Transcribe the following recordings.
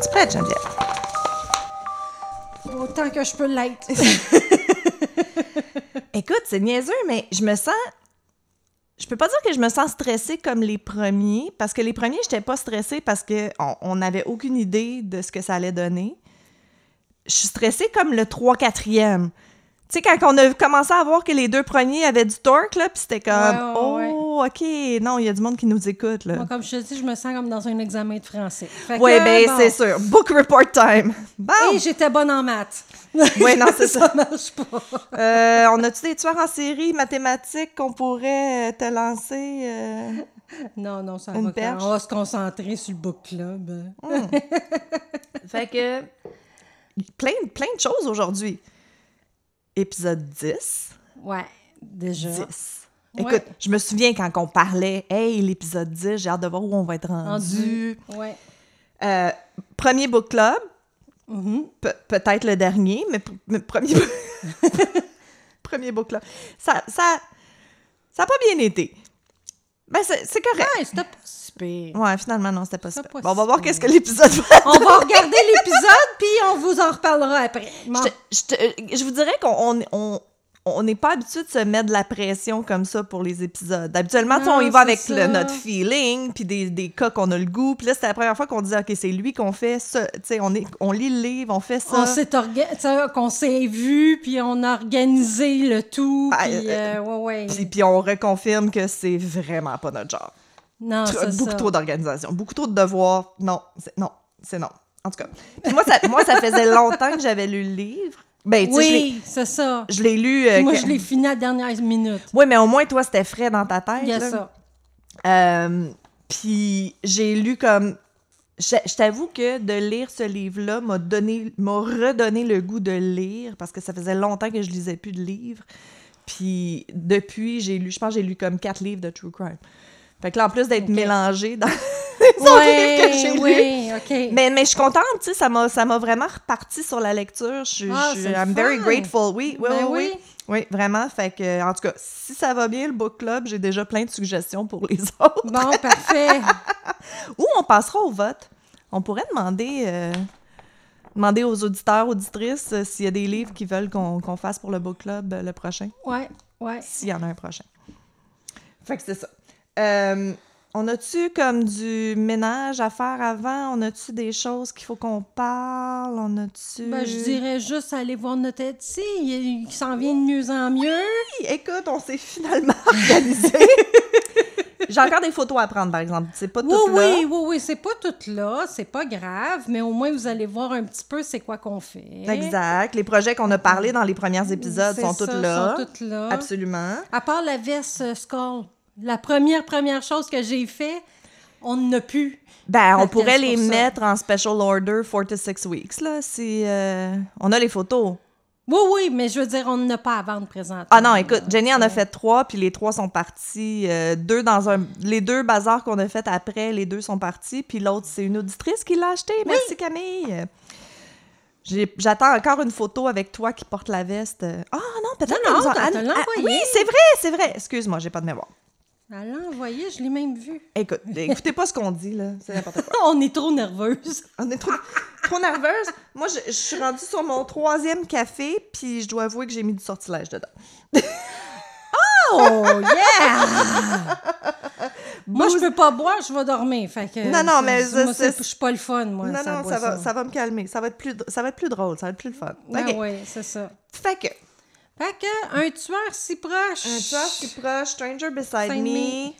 Es-tu prête, Geneviève? Autant que je peux l'être. Écoute, c'est niaiseux, mais je me sens. Je peux pas dire que je me sens stressée comme les premiers, parce que les premiers, j'étais pas stressée parce qu'on on n'avait aucune idée de ce que ça allait donner. Je suis stressée comme le 3-4e. Tu sais, quand on a commencé à voir que les deux premiers avaient du torque, là, puis c'était comme, Ouais, ouais, oh, OK, non, il y a du monde qui nous écoute, là. Moi, comme je te dis, je me sens comme dans un examen de français. Oui, bon. c'est sûr. Book report time. Bon. Et j'étais bonne en maths. Oui, non, c'est ça. ça marche pas. Euh, on a-tu des tueurs en série mathématiques qu'on pourrait euh, te lancer? euh? Non, non, ça Une va. On va se concentrer sur le book club. Fait que plein, plein de choses aujourd'hui. Épisode 10. Ouais, déjà. 10. Ouais. Écoute, je me souviens quand on parlait, hey, l'épisode 10, j'ai hâte de voir où on va être rendu. Ouais. Euh, premier book club, Mhm. pe- peut-être le dernier, mais, mais premier, premier book club. Ça, ça, ça a pas bien été. Ben, c'est correct. Ouais, c'était pas si pire. Ouais, finalement, non, c'était pas pas Bon, on va si voir qu'est-ce que l'épisode va On va regarder l'épisode, puis on vous en reparlera après. Bon. Je, je te- je vous dirais qu'on on, on- on n'est pas habitué de se mettre de la pression comme ça pour les épisodes. Habituellement, tu sais, on y Non, va c'est avec le- notre feeling, puis des, des cas qu'on a le goût. Puis là, c'était la première fois qu'on disait, OK, c'est lui qu'on fait ça. Tu sais, on, est- on lit le livre, on fait ça. On s'est qu'on s'est vu, puis on a organisé le tout, Ah, puis euh, euh, ouais, ouais. Puis, puis on reconfirme que c'est vraiment pas notre genre. non, Tr- c'est beaucoup ça. trop d'organisation, beaucoup trop de devoirs. Non, c'est non, c'est non. En tout cas. Puis moi, ça, moi, ça faisait longtemps que j'avais lu le livre. Ben, Oui, c'est ça. je l'ai lu. euh, moi, que- je l'ai fini à la dernière minute. Oui, mais au moins, toi, c'était frais dans ta tête. Il y a ça. Euh, puis j'ai lu comme. Je, je t'avoue que de lire ce livre-là m'a donné, m'a redonné le goût de lire parce que ça faisait longtemps que je lisais plus de livres. Puis depuis, j'ai lu, je pense que j'ai lu comme quatre livres de true crime. Fait que là, en plus d'être mélangé dans que j'ai oui, OK. Mais, mais je suis contente, tu sais, ça m'a, vraiment reparti sur la lecture. Je, suis- Ah, je- I'm very grateful. Oui, oui, Ben oui, oui. oui. Oui, vraiment. Fait que, en tout cas, si ça va bien, le book club, j'ai déjà plein de suggestions pour les autres. Bon, parfait. Ou on passera au vote. On pourrait demander, euh, demander aux auditeurs, auditrices, euh, s'il y a des livres qu'ils veulent qu'on qu'on fasse pour le book club euh, le prochain, Ouais, ouais. s'il y en a un prochain. Fait que c'est ça. On a-tu comme du ménage à faire avant? On a-tu des choses qu'il faut qu'on parle? On a-tu... Ben, je dirais juste aller voir notre Etsy. Il, il s'en vient de mieux en mieux. Oui, écoute, on s'est finalement organisé. J'ai encore des photos à prendre, par exemple. C'est pas tout Oui, là. oui, oui, oui. C'est pas tout là. C'est pas grave. Mais au moins, vous allez voir un petit peu c'est quoi qu'on fait. Exact. Les projets qu'on a parlé dans les premiers épisodes sont tous là. sont toutes là. Absolument. À part la veste euh, Skull. La première, première chose que j'ai fait, on n'a plus. Ben, on pourrait les ça. mettre en special order 4 to 6 weeks, là, si... euh, On a les photos. Oui, oui, mais je veux dire, on n'a pas à vendre présentement. Ah non, écoute, Jenny en a fait trois, puis les trois sont partis. euh, deux dans un... Les deux bazars qu'on a fait après, les deux sont partis, puis l'autre, c'est une auditrice qui l'a acheté. Merci, Camille. J'attends encore une photo avec toi qui porte la veste. Ah non, peut-être Non, qu'elle nous t'as- ah. Oui, c'est vrai, c'est vrai. Excuse-moi, j'ai pas de mémoire. Elle l'a envoyé, je l'ai même vu. Écoute, écoutez pas ce qu'on dit, là. C'est n'importe quoi. On est trop nerveuse. On est trop, trop nerveuse. Moi, je, je suis rendue sur mon troisième café, puis je dois avouer que j'ai mis du sortilège dedans. Oh, yeah! moi, je peux pas boire, je vais dormir. Fait que, Non, non, mais je suis pas le fun, moi. non, ça non, ça va, ça va me calmer. Ça va, être plus, ça va être plus drôle, ça va être plus le fun. OK. ouais, c'est ça. Fait que, Fait que, un tueur si proche. un tueur si proche, Stranger Beside Me,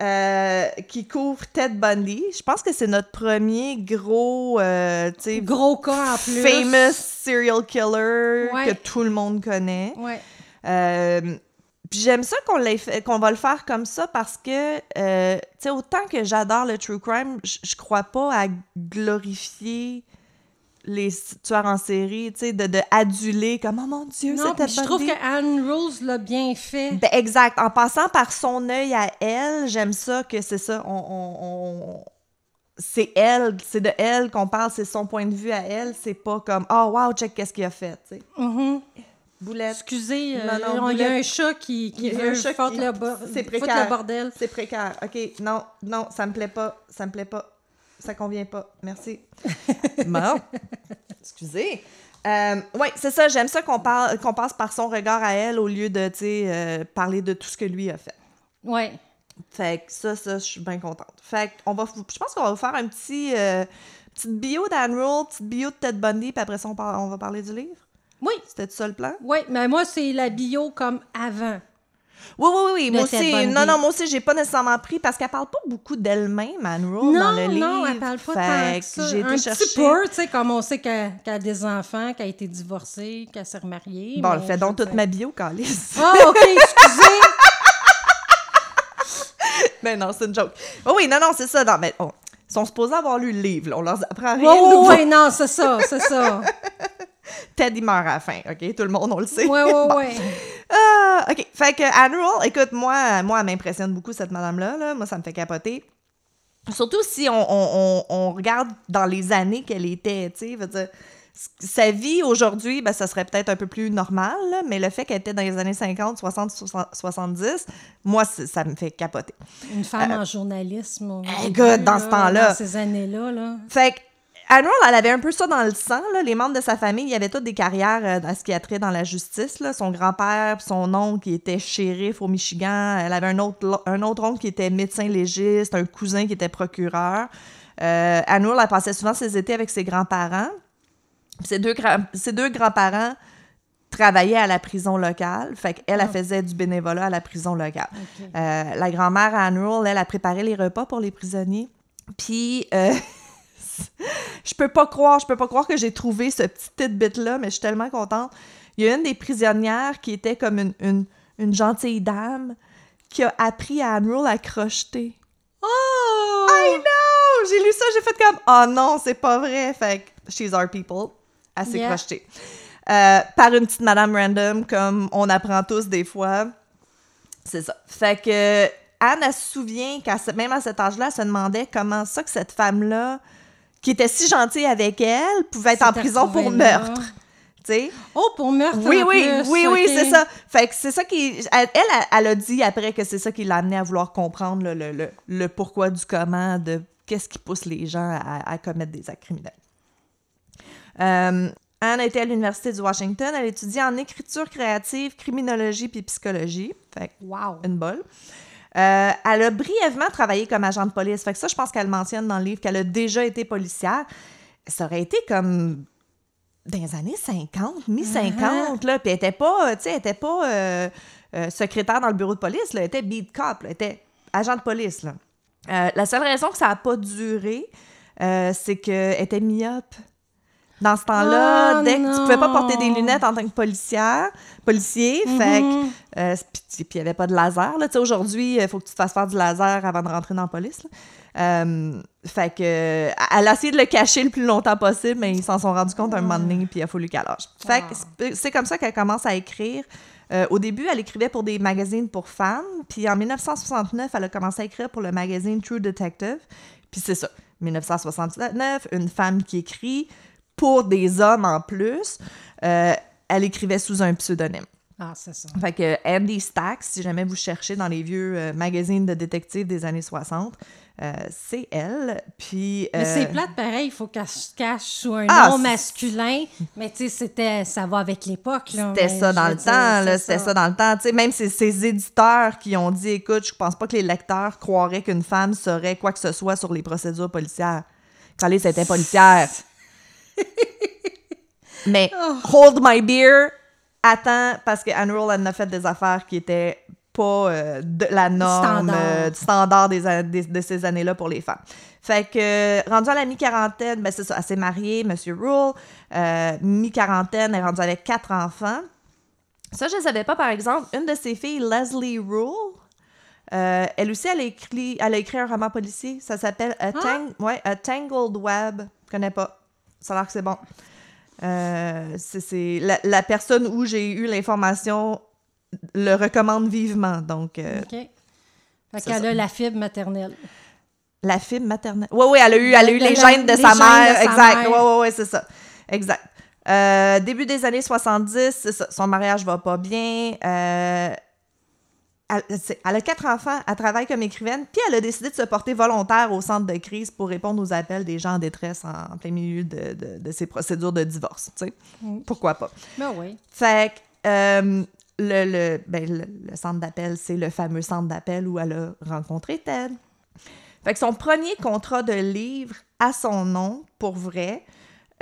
euh, qui couvre Ted Bundy. Je pense que c'est notre premier gros, euh, tu Gros cas en plus. famous serial killer Ouais. que tout le monde connaît. Ouais. Euh, puis j'aime ça qu'on qu'on va le faire comme ça parce que, euh, tu sais, autant que j'adore le true crime, je je crois pas à glorifier les tueurs en série, tu sais, de, de aduler comme « Oh mon Dieu, c'était je trouve que Anne Rose l'a bien fait. Ben, exact. En passant par son œil à elle, j'aime ça que c'est ça. On, on- on- C'est elle, c'est de elle qu'on parle, c'est son point de vue à elle. C'est pas comme « Oh, wow, check qu'est-ce qu'il a fait. » tu sais. Mhm. Boulette. Excusez, euh, Non, non, on- il y a un chat qui, qui veut un chat foutre qui- le, bo- c'est foutre précaire. le bordel. C'est précaire. OK, non, non, ça me plaît pas. Ça me plaît pas. Ça convient pas. Merci. bon. Excusez. Euh, oui, c'est ça. J'aime ça qu'on parle, qu'on passe par son regard à elle au lieu de, tu sais, euh, parler de tout ce que lui a fait. Oui. Fait que ça, ça, je suis bien contente. Fait qu'on va, je pense qu'on va vous faire un petit, euh, petite bio d'Anne Rule, petite bio de Ted Bundy, puis après ça, on, par- on va parler du livre? Oui. C'était ça le plan? Oui, mais moi, c'est la bio comme avant. Oui, oui, oui. De Moi aussi, non, non, moi aussi, j'ai pas nécessairement pris parce qu'elle parle pas beaucoup d'elle-même, Anne Rule, dans le Non, livre. non, elle parle pas tant que que ça. j'ai été Un chercher. petit peu, tu sais, comme on sait qu'elle qu'elle a des enfants, qu'elle a été divorcée, qu'elle s'est remariée. Bon, elle fait donc toute ma bio, Calice. Ah, OK, excusez. Mais non, c'est une joke. Oh oui, non, non, c'est ça. Non, mais on- ils sont supposés avoir lu le livre. là. On leur apprend rien. Oui, oui, nouveau. oui, non, c'est ça, c'est ça. Ted, il meurt à la fin, OK? Tout le monde, on le sait. Oui, oui, Bon. oui. Ah, OK. Fait que Anne Rule, écoute, moi, moi elle m'impressionne beaucoup, cette madame-là. Là. Moi, ça me fait capoter. Surtout si on, on- on- on regarde dans les années qu'elle était, tu sais, sa vie aujourd'hui, ben, ça serait peut-être un peu plus normal, là, mais le fait qu'elle était dans les années 50, 60, 60, 70, moi, ça me fait capoter. Une femme en journalisme. au Eh, dans ce temps-là. Dans ces années-là, là. Fait que Rule, elle avait un peu ça dans le sang. Là. Les membres de sa famille, il y avait toutes des carrières euh, dans ce qui a trait dans la justice. Là. Son grand-père son oncle qui était shérif au Michigan. Elle avait un autre, un autre oncle qui était médecin légiste, un cousin qui était procureur. Euh, Anne Rule, elle passait souvent ses étés avec ses grands-parents. Ses deux, gra- ses deux grands-parents travaillaient à la prison locale. Fait qu'elle, elle faisait du bénévolat à la prison locale. Euh, la grand-mère Anne Rule, elle a préparé les repas pour les prisonniers. Puis, euh, je peux pas croire, je peux pas croire que j'ai trouvé ce petit tidbit-là, mais je suis tellement contente. Il y a une des prisonnières qui était comme une, une, une gentille dame qui a appris à Rule à crocheter. Oh! I know! J'ai lu ça, j'ai fait comme « Oh non, c'est pas vrai! » Fait que she's our people. Elle s'est Yeah. crochetée. Euh, par une petite madame random, comme on apprend tous des fois. C'est ça. Fait que Anne, elle se souvient qu'à même à cet âge-là, elle se demandait comment ça que cette femme-là, qui était si gentille avec elle, pouvait être en prison pour là. meurtre. Tu sais? Oh, pour meurtre Oui, en oui, plus, oui, oui, c'est ça. Fait que c'est ça qui. Elle, elle, elle a dit après que c'est ça qui l'a amené à vouloir comprendre le, le, le, le pourquoi du comment, de qu'est-ce qui pousse les gens à, à commettre des actes criminels. Euh, Anne était à l'Université du Washington? Elle étudie en écriture créative, criminologie puis psychologie. Fait que Wow. une bolle. Euh, elle a brièvement travaillé comme agent de police. Fait que ça, je pense qu'elle mentionne dans le livre qu'elle a déjà été policière. Ça aurait été comme dans les années 50, mi-50, là. Puis elle était pas, était pas euh, euh, secrétaire dans le bureau de police, là. Elle était beat cop. Elle était agent de police, la seule raison que ça n'a pas duré, c'est qu'elle était myope. Dans ce temps-là, Oh dès que tu pouvais pas porter des non. lunettes en tant que policière, policier, fait que euh, puis il n'y avait pas de laser. Là. Tu sais, Aujourd'hui, il faut que tu te fasses faire du laser avant de rentrer dans la police. là. Euh, fait que, euh, elle a essayé de le cacher le plus longtemps possible, mais ils s'en sont rendus compte un moment donné, puis il a fallu qu'elle lâche. Fait que c'est- c'est comme ça qu'elle commence à écrire. Euh, au début, elle écrivait pour des magazines pour femmes, puis en 1969, elle a commencé à écrire pour le magazine True Detective. Puis c'est ça, 1969, une femme qui écrit pour des hommes en plus. Euh, elle écrivait sous un pseudonyme. Ah, c'est ça. Fait que Andy Stacks, si jamais vous cherchez dans les vieux euh, magazines de détectives des années 60, euh, c'est elle. Puis. Mais euh, c'est plate, pareil, il faut qu'elle se cache sous un Ah, nom masculin. Mais tu sais, c'était, ça va avec l'époque. là. C'était ça dans le dire, temps, là, c'était ça. dans le temps. Tu sais, même ces, éditeurs qui ont dit écoute, je pense pas que les lecteurs croiraient qu'une femme saurait quoi que ce soit sur les procédures policières. Quand les était policière. Mais Oh. hold my beer, attends, parce que Anne Rule, elle en a fait des affaires qui étaient pas euh, de la norme, Standard. euh, du standard des, des- de ces années-là pour les femmes. Fait que, euh, rendue à la mi-quarantaine, ben c'est ça, elle s'est mariée, Monsieur Rule. Mi-quarantaine, elle est rendue avec quatre enfants. Ça, je ne savais pas, par exemple, une de ses filles, Leslie Rule, elle aussi, elle a, écrit, elle a écrit un roman policier. Ça s'appelle A, Tang- ouais, A Tangled Web. Je connais pas. Ça a l'air que c'est bon. Euh, c'est- la, la personne où j'ai eu l'information le recommande vivement. Donc, euh, OK. Fait qu'elle a la fibre maternelle. la fibre maternelle. Oui, oui, elle a eu, elle a eu Le- les le- gènes de les sa gènes mère. de sa exact. Oui, oui, oui, c'est ça. Exact. Euh, début des années 70, c'est ça, son mariage va pas bien. Euh, elle, a quatre enfants, elle travaille comme écrivaine, puis elle a décidé de se porter volontaire au centre de crise pour répondre aux appels des gens en détresse en, en plein milieu de, de, de ces procédures de divorce. tu sais. Mm. Pourquoi pas? Ben oui. Fait que euh, le, le, ben, le, le centre d'appel, c'est le fameux centre d'appel où elle a rencontré Ted. Fait que son premier contrat de livre à son nom, pour vrai,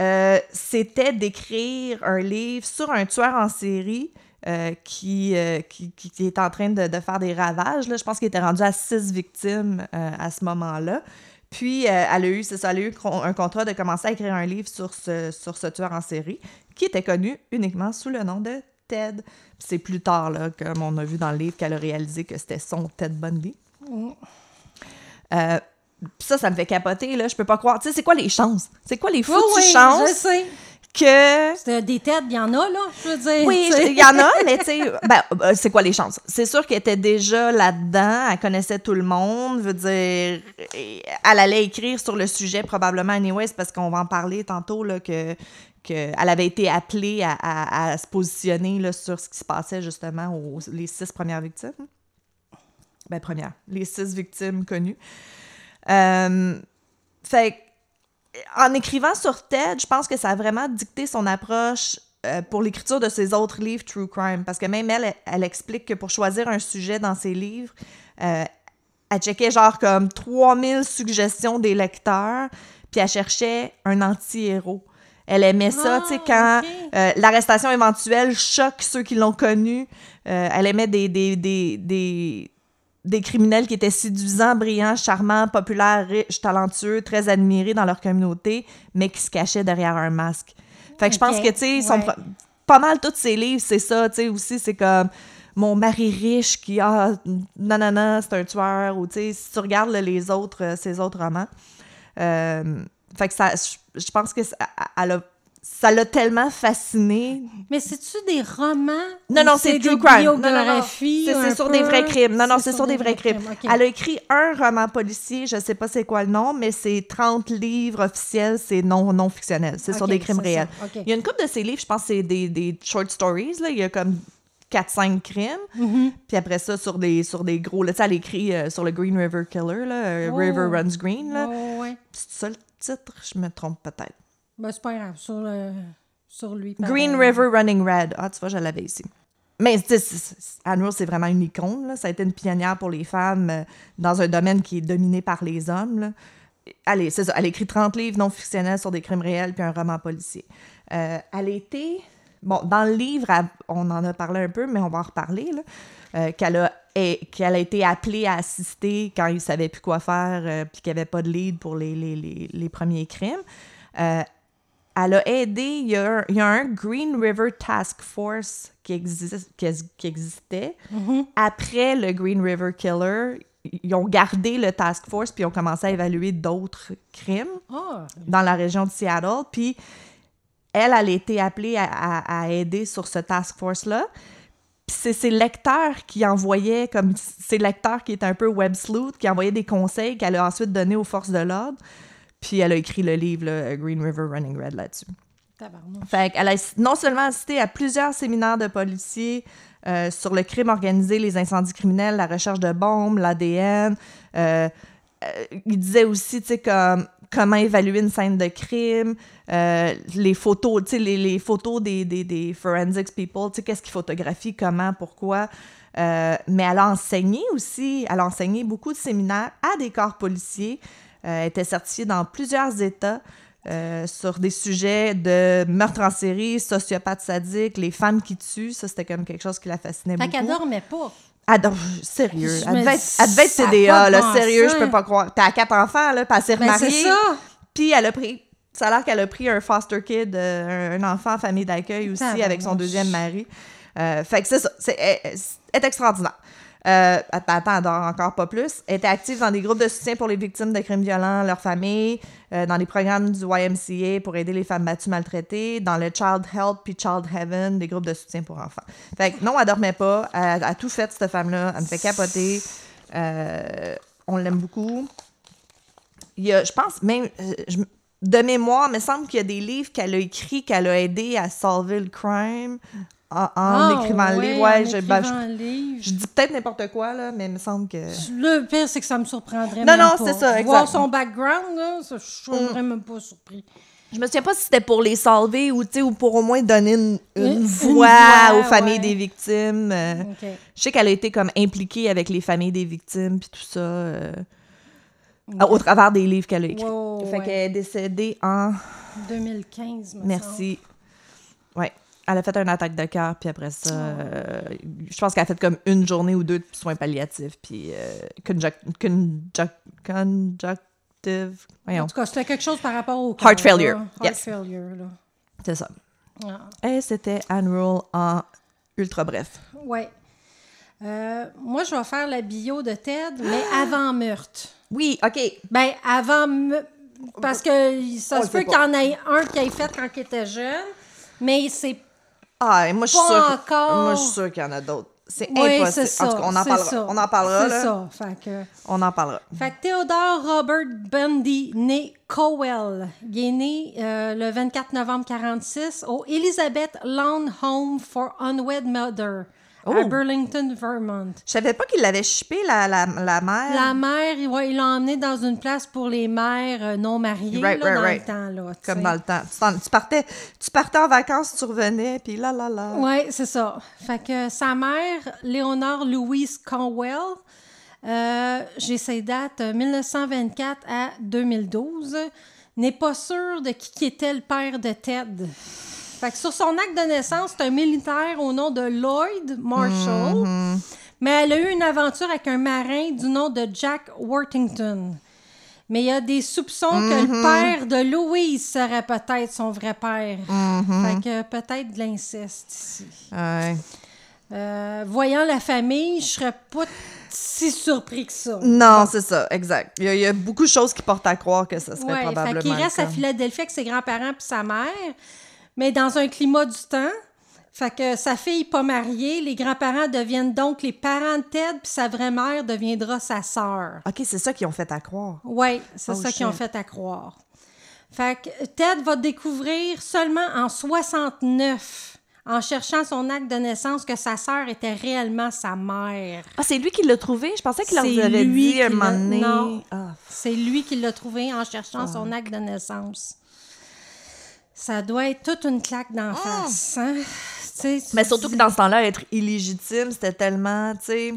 euh, c'était d'écrire un livre sur un tueur en série euh, qui, euh, qui, qui- qui est en train de, de faire des ravages. Là. Je pense qu'il était rendu à six victimes euh, à ce moment-là. Puis, elle a eu, c'est ça, elle a eu un contrat de commencer à écrire un livre sur ce, sur ce tueur en série, qui était connu uniquement sous le nom de Ted. C'est plus tard, là, comme on a vu dans le livre, qu'elle a réalisé que c'était son Ted Bundy. Mm. Ça, ça me fait capoter, là. Je peux pas croire. Tu sais, c'est quoi les chances? C'est quoi les foutues oui, chances? sais. Que C'est des têtes, il y en a, là, je veux dire. oui, il y en a, mais tu sais, ben, euh, c'est quoi les chances? C'est sûr qu'elle était déjà là-dedans, elle connaissait tout le monde, veut dire, elle allait écrire sur le sujet probablement anyways, parce qu'on va en parler tantôt, là, que, elle avait été appelée à, à- à se positionner là, sur ce qui se passait justement aux les six premières victimes. Ben, premières, les six victimes connues. Euh, fait que, en écrivant sur TED, je pense que ça a vraiment dicté son approche euh, pour l'écriture de ses autres livres True Crime. Parce que même elle, elle, elle explique que pour choisir un sujet dans ses livres, euh, elle checkait genre comme 3000 suggestions des lecteurs, puis elle cherchait un anti-héros. Elle aimait ça, tu sais, Ah, quand euh, l'arrestation éventuelle choque ceux qui l'ont connue. Euh, elle aimait des, des, des, des, des criminels qui étaient séduisants, brillants, charmants, populaires, riches, talentueux, très admirés dans leur communauté, mais qui se cachaient derrière un masque. Fait que je pense que, tu sais, ouais. pas mal tous ses livres, c'est ça, tu sais, aussi, c'est comme mon mari riche qui, ah, non, non, non, c'est un tueur, ou, tu sais, si tu regardes là, les autres, euh, ses autres romans, euh, fait que ça, je, je pense que ça, elle a- ça l'a tellement fasciné Mais c'est-tu des romans? non, non, c'est true crime. Non, non, C'est sur peu? des vrais crimes. Non, non, c'est sur des vrais crimes. Elle a écrit un roman policier, je sais pas c'est quoi le nom, mais c'est 30 livres officiels, c'est non, non fictionnel. C'est sur Ok, des crimes réels. Il y a une couple de ses livres, je pense que c'est des, des short stories, là. Il y a comme 4-5 crimes. Mhm. Puis après ça, sur des, sur des gros... Là, elle écrit euh, sur le Green River Killer, là, euh, Oh. River Runs Green, là. Ouais, ouais. C'est ça le titre? Je me trompe peut-être. Ben, c'est pas grave, sur, le- sur lui. Green. River Running Red. Ah, tu vois, je l'avais ici. Mais Anne c'est vraiment une icône. Là. Ça a été une pionnière pour les femmes euh, dans un domaine qui est dominé par les hommes. Là. Allez, c'est ça. Elle a écrit 30 livres non fictionnels sur des crimes réels puis un roman policier. Euh, elle a été... Bon, dans le livre, elle- on en a parlé un peu, mais on va en reparler, là, euh, qu'elle a, qu'elle a été appelée à assister quand ils ne savaient plus quoi faire euh, puis qu'il n'y avait pas de lead pour les, les, les, les premiers crimes. Elle a aidé, il y a, un, il y a un Green River Task Force qui, existe, qui, qui existait. Mhm. Après le Green River Killer, ils ont gardé le Task Force puis ils ont commencé à évaluer d'autres crimes Ah, dans la région de Seattle. Puis elle, elle a été appelée à, à- à aider sur ce Task Force-là. Puis c'est ses lecteurs qui envoyaient, comme ses lecteurs qui étaient un peu web sleuth, qui envoyaient des conseils qu'elle a ensuite donnés aux forces de l'ordre. Puis elle a écrit le livre là, Green River Running Red là-dessus. Fait qu'elle a non seulement assisté à plusieurs séminaires de policiers euh, sur le crime organisé, les incendies criminels, la recherche de bombes, l'ADN. euh, euh, il disait aussi, tu sais, comme comment évaluer une scène de crime, euh, les photos, tu sais, les, les photos des, des, des forensics people, tu sais, qu'est-ce qu'ils photographient, comment, pourquoi. Euh, mais elle a enseigné aussi, elle a enseigné beaucoup de séminaires à des corps policiers. Euh, était certifiée dans plusieurs États euh, sur des sujets de meurtre en série, sociopathe sadique, les femmes qui tuent. Ça, c'était comme quelque chose qui la fascinait Fait beaucoup. qu'elle dormait pas. Elle dor- sérieux. Je Elle devait, être, elle devait être TDA, là, sérieux, je peux pas croire. T'as quatre enfants, là, puis elle s'est Ben, c'est remariée. ça. Puis elle a pris... Ça a l'air qu'elle a pris un foster kid, euh, un, enfant en famille d'accueil aussi, avec son deuxième mari. Euh, fait que c'est ça. C'est est extraordinaire. Euh, attends, elle dort encore pas plus. Elle était active dans des groupes de soutien pour les victimes de crimes violents, leurs familles, euh, dans les programmes du YMCA pour aider les femmes battues maltraitées, dans le Child Help puis Child Heaven, des groupes de soutien pour enfants. Fait que non, elle dormait pas. Elle, a tout fait, cette femme-là. Elle me fait capoter. Euh, on l'aime beaucoup. Il y a, je pense même, euh, de mémoire, il me semble qu'il y a des livres qu'elle a écrits, qu'elle a aidé à solver le crime. En, en Ah, écrivant le ouais, livre. Ouais, en je, ben, je- un livre. je dis peut-être n'importe quoi, là, mais il me semble que. Le pire, c'est que ça me surprendrait Non, même non, c'est ça, Voir exact. son background, là, ça, je serais Mm. même pas surpris. Je me souviens pas si c'était pour les salver ou, tu sais, ou pour au moins donner une, une Une- une voix, voix, aux familles ouais. des victimes. euh, OK. Je sais qu'elle a été comme impliquée avec les familles des victimes puis tout ça euh, Ouais. au travers des livres qu'elle a écrits. Ouais, fait ouais. qu'elle est décédée en 2015, me semble. merci. Elle a fait une attaque de cœur puis après ça euh, je pense qu'elle a fait comme une journée ou deux de soins palliatifs puis euh, voyons, En tout cas, c'était quelque chose par rapport au Heart failure, là. Heart yes. failure, là. c'est ça. Ah. Et c'était Anne Rule en ultra bref. Ouais. Euh, moi, je vais faire la bio de Ted, mais avant meurtre. Oui, OK. Ben, avant. me- Parce que ça On se le peut sait qu'il y en ait un qui ait fait quand il était jeune, mais c'est. Ah, et moi, je suis sûre. encore. Moi, je suis sûre qu'il y en a d'autres. C'est Oui, impossible. ça. En tout cas, on en parlera. ça. On en parlera, C'est ça. Fait que. On en parlera. Fait que Theodore Robert Bundy, né Cowell, il est né euh, le 24 novembre 46 au Elizabeth Lawn Home for Unwed Mother à Oh. Burlington, Vermont. Je savais pas qu'il l'avait chippé, la, la, la mère. La mère, il ouais, il l'a emmené dans une place pour les mères euh, non mariées Right, là, right, dans right. le temps. Là, Comme dans le temps. Tu, partais, tu partais en vacances, tu revenais, puis là, là, là. Oui, c'est ça. Fait que sa mère, Léonore Louise Conwell, euh, j'ai ses dates euh, 1924 à 2012, n'est pas sûre de qui était le père de Ted. Fait que sur son acte de naissance, c'est un militaire au nom de Lloyd Marshall, Mm-hmm. mais elle a eu une aventure avec un marin du nom de Jack Worthington. Mais il y a des soupçons que le père de Louise serait peut-être son vrai père. Fait que peut-être de l'inceste ici. Ouais. Euh, voyant la famille, je serais pas si surpris que ça. Non, c'est ça, exact. Il y, a, il y a beaucoup de choses qui portent à croire que ça serait Ouais, probablement. fait le reste à. Philadelphie avec ses grands-parents puis sa mère, mais dans un climat du temps. Fait que sa fille pas mariée, les grands-parents deviennent donc les parents de Ted, puis sa vraie mère deviendra sa sœur. OK, c'est ça qu'ils ont fait à croire. Oui, c'est Oh, ça qu'ils ont fait à croire. Fait que Ted va découvrir seulement en 69, en cherchant son acte de naissance, que sa sœur était réellement sa mère. Ah, c'est lui qui l'a trouvé? Je pensais qu'il leur avait lui dit un moment donné. non. Ah, C'est lui qui l'a trouvé en cherchant Ah. son acte de naissance. Ça doit être toute une claque d'en face. Hein? Tu sais, tu Mais surtout dis- que dans ce temps-là, être illégitime, c'était tellement, tu sais,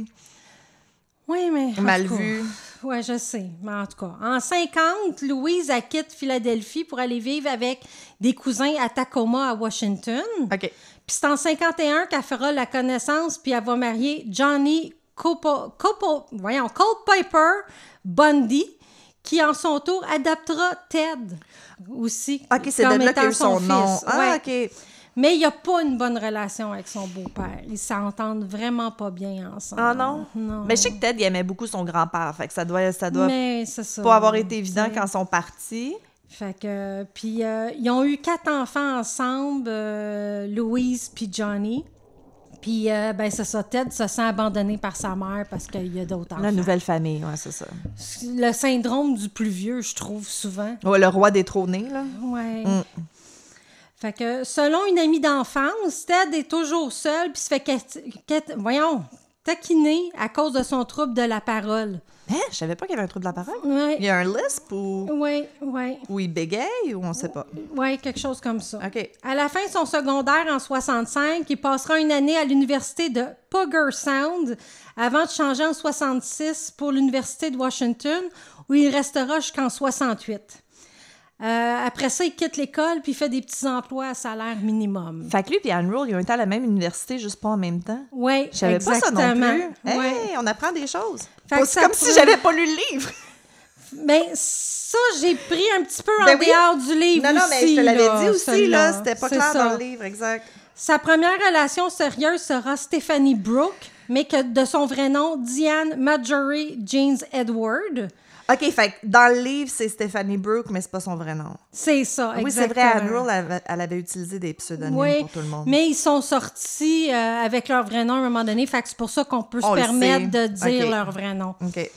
Oui, mais. mal vu. Oui, je sais. Mais en tout cas, en 50, Louise quitte Philadelphie pour aller vivre avec des cousins à Tacoma, à Washington. OK. Puis c'est en 51 qu'elle fera la connaissance, puis elle va marier Johnny Copo, Copo- voyons, Culpeper Bundy, qui en son tour adaptera Ted aussi. OK, c'est de là qu'il y a eu étant son nom. fils. Ah, Ouais. OK. Mais il n'y a pas une bonne relation avec son beau-père. Ils s'entendent vraiment pas bien ensemble. Ah non? Non. Mais je sais que Ted, il aimait beaucoup son grand-père. Fait que ça doit, ça doit Mais ça. pas avoir été évident quand ils sont partis. Fait que, puis euh, ils ont eu quatre enfants ensemble, euh, Louise puis Johnny. Puis, euh, ben c'est ça, Ted se sent abandonné par sa mère parce qu'il y a d'autres enfants. La nouvelle famille, ouais, c'est ça. Le syndrome du plus vieux, je trouve, souvent. Ouais, le roi détrôné, là. Ouais. Mm. Fait que, selon une amie d'enfance, Ted est toujours seul puis se fait, voyons, taquiner à cause de son trouble de la parole. Hein? Je savais pas qu'il y avait un trouble de la parole. Il y a un lisp ou, ouais, ouais, ou il bégaye ou on sait pas. ouais, quelque chose comme ça. OK. À la fin de son secondaire en 65, il passera une année à l'université de Puget Sound avant de changer en 66 pour l'université de Washington où il restera jusqu'en 68. Euh, après ça, il quitte l'école puis il fait des petits emplois à salaire minimum. Fait que lui et Anne Rule, ils ont été à la même université, juste pas en même temps? Oui, Je savais pas ça non plus. Hey, Ouais. on apprend des choses. C'est comme si peut- j'avais pas lu le livre. Mais ça, j'ai pris un petit peu en Ben oui. dehors du livre Non, non, mais aussi, je te l'avais dit aussi, là. C'était pas clair ça. dans le livre, exact. Sa première relation sérieuse sera Stephanie Brooke, mais que de son vrai nom, Diane Marjorie James Edward. OK, fait dans le livre, c'est Stephanie Brooke, mais c'est pas son vrai nom. C'est ça, Oui, c'est vrai, exactement. Anne Rule, elle avait, elle avait utilisé des pseudonymes Oui, pour tout le monde. mais ils sont sortis euh, avec leur vrai nom à un moment donné, fait que c'est pour ça qu'on peut On se permettre de dire leur vrai nom. OK.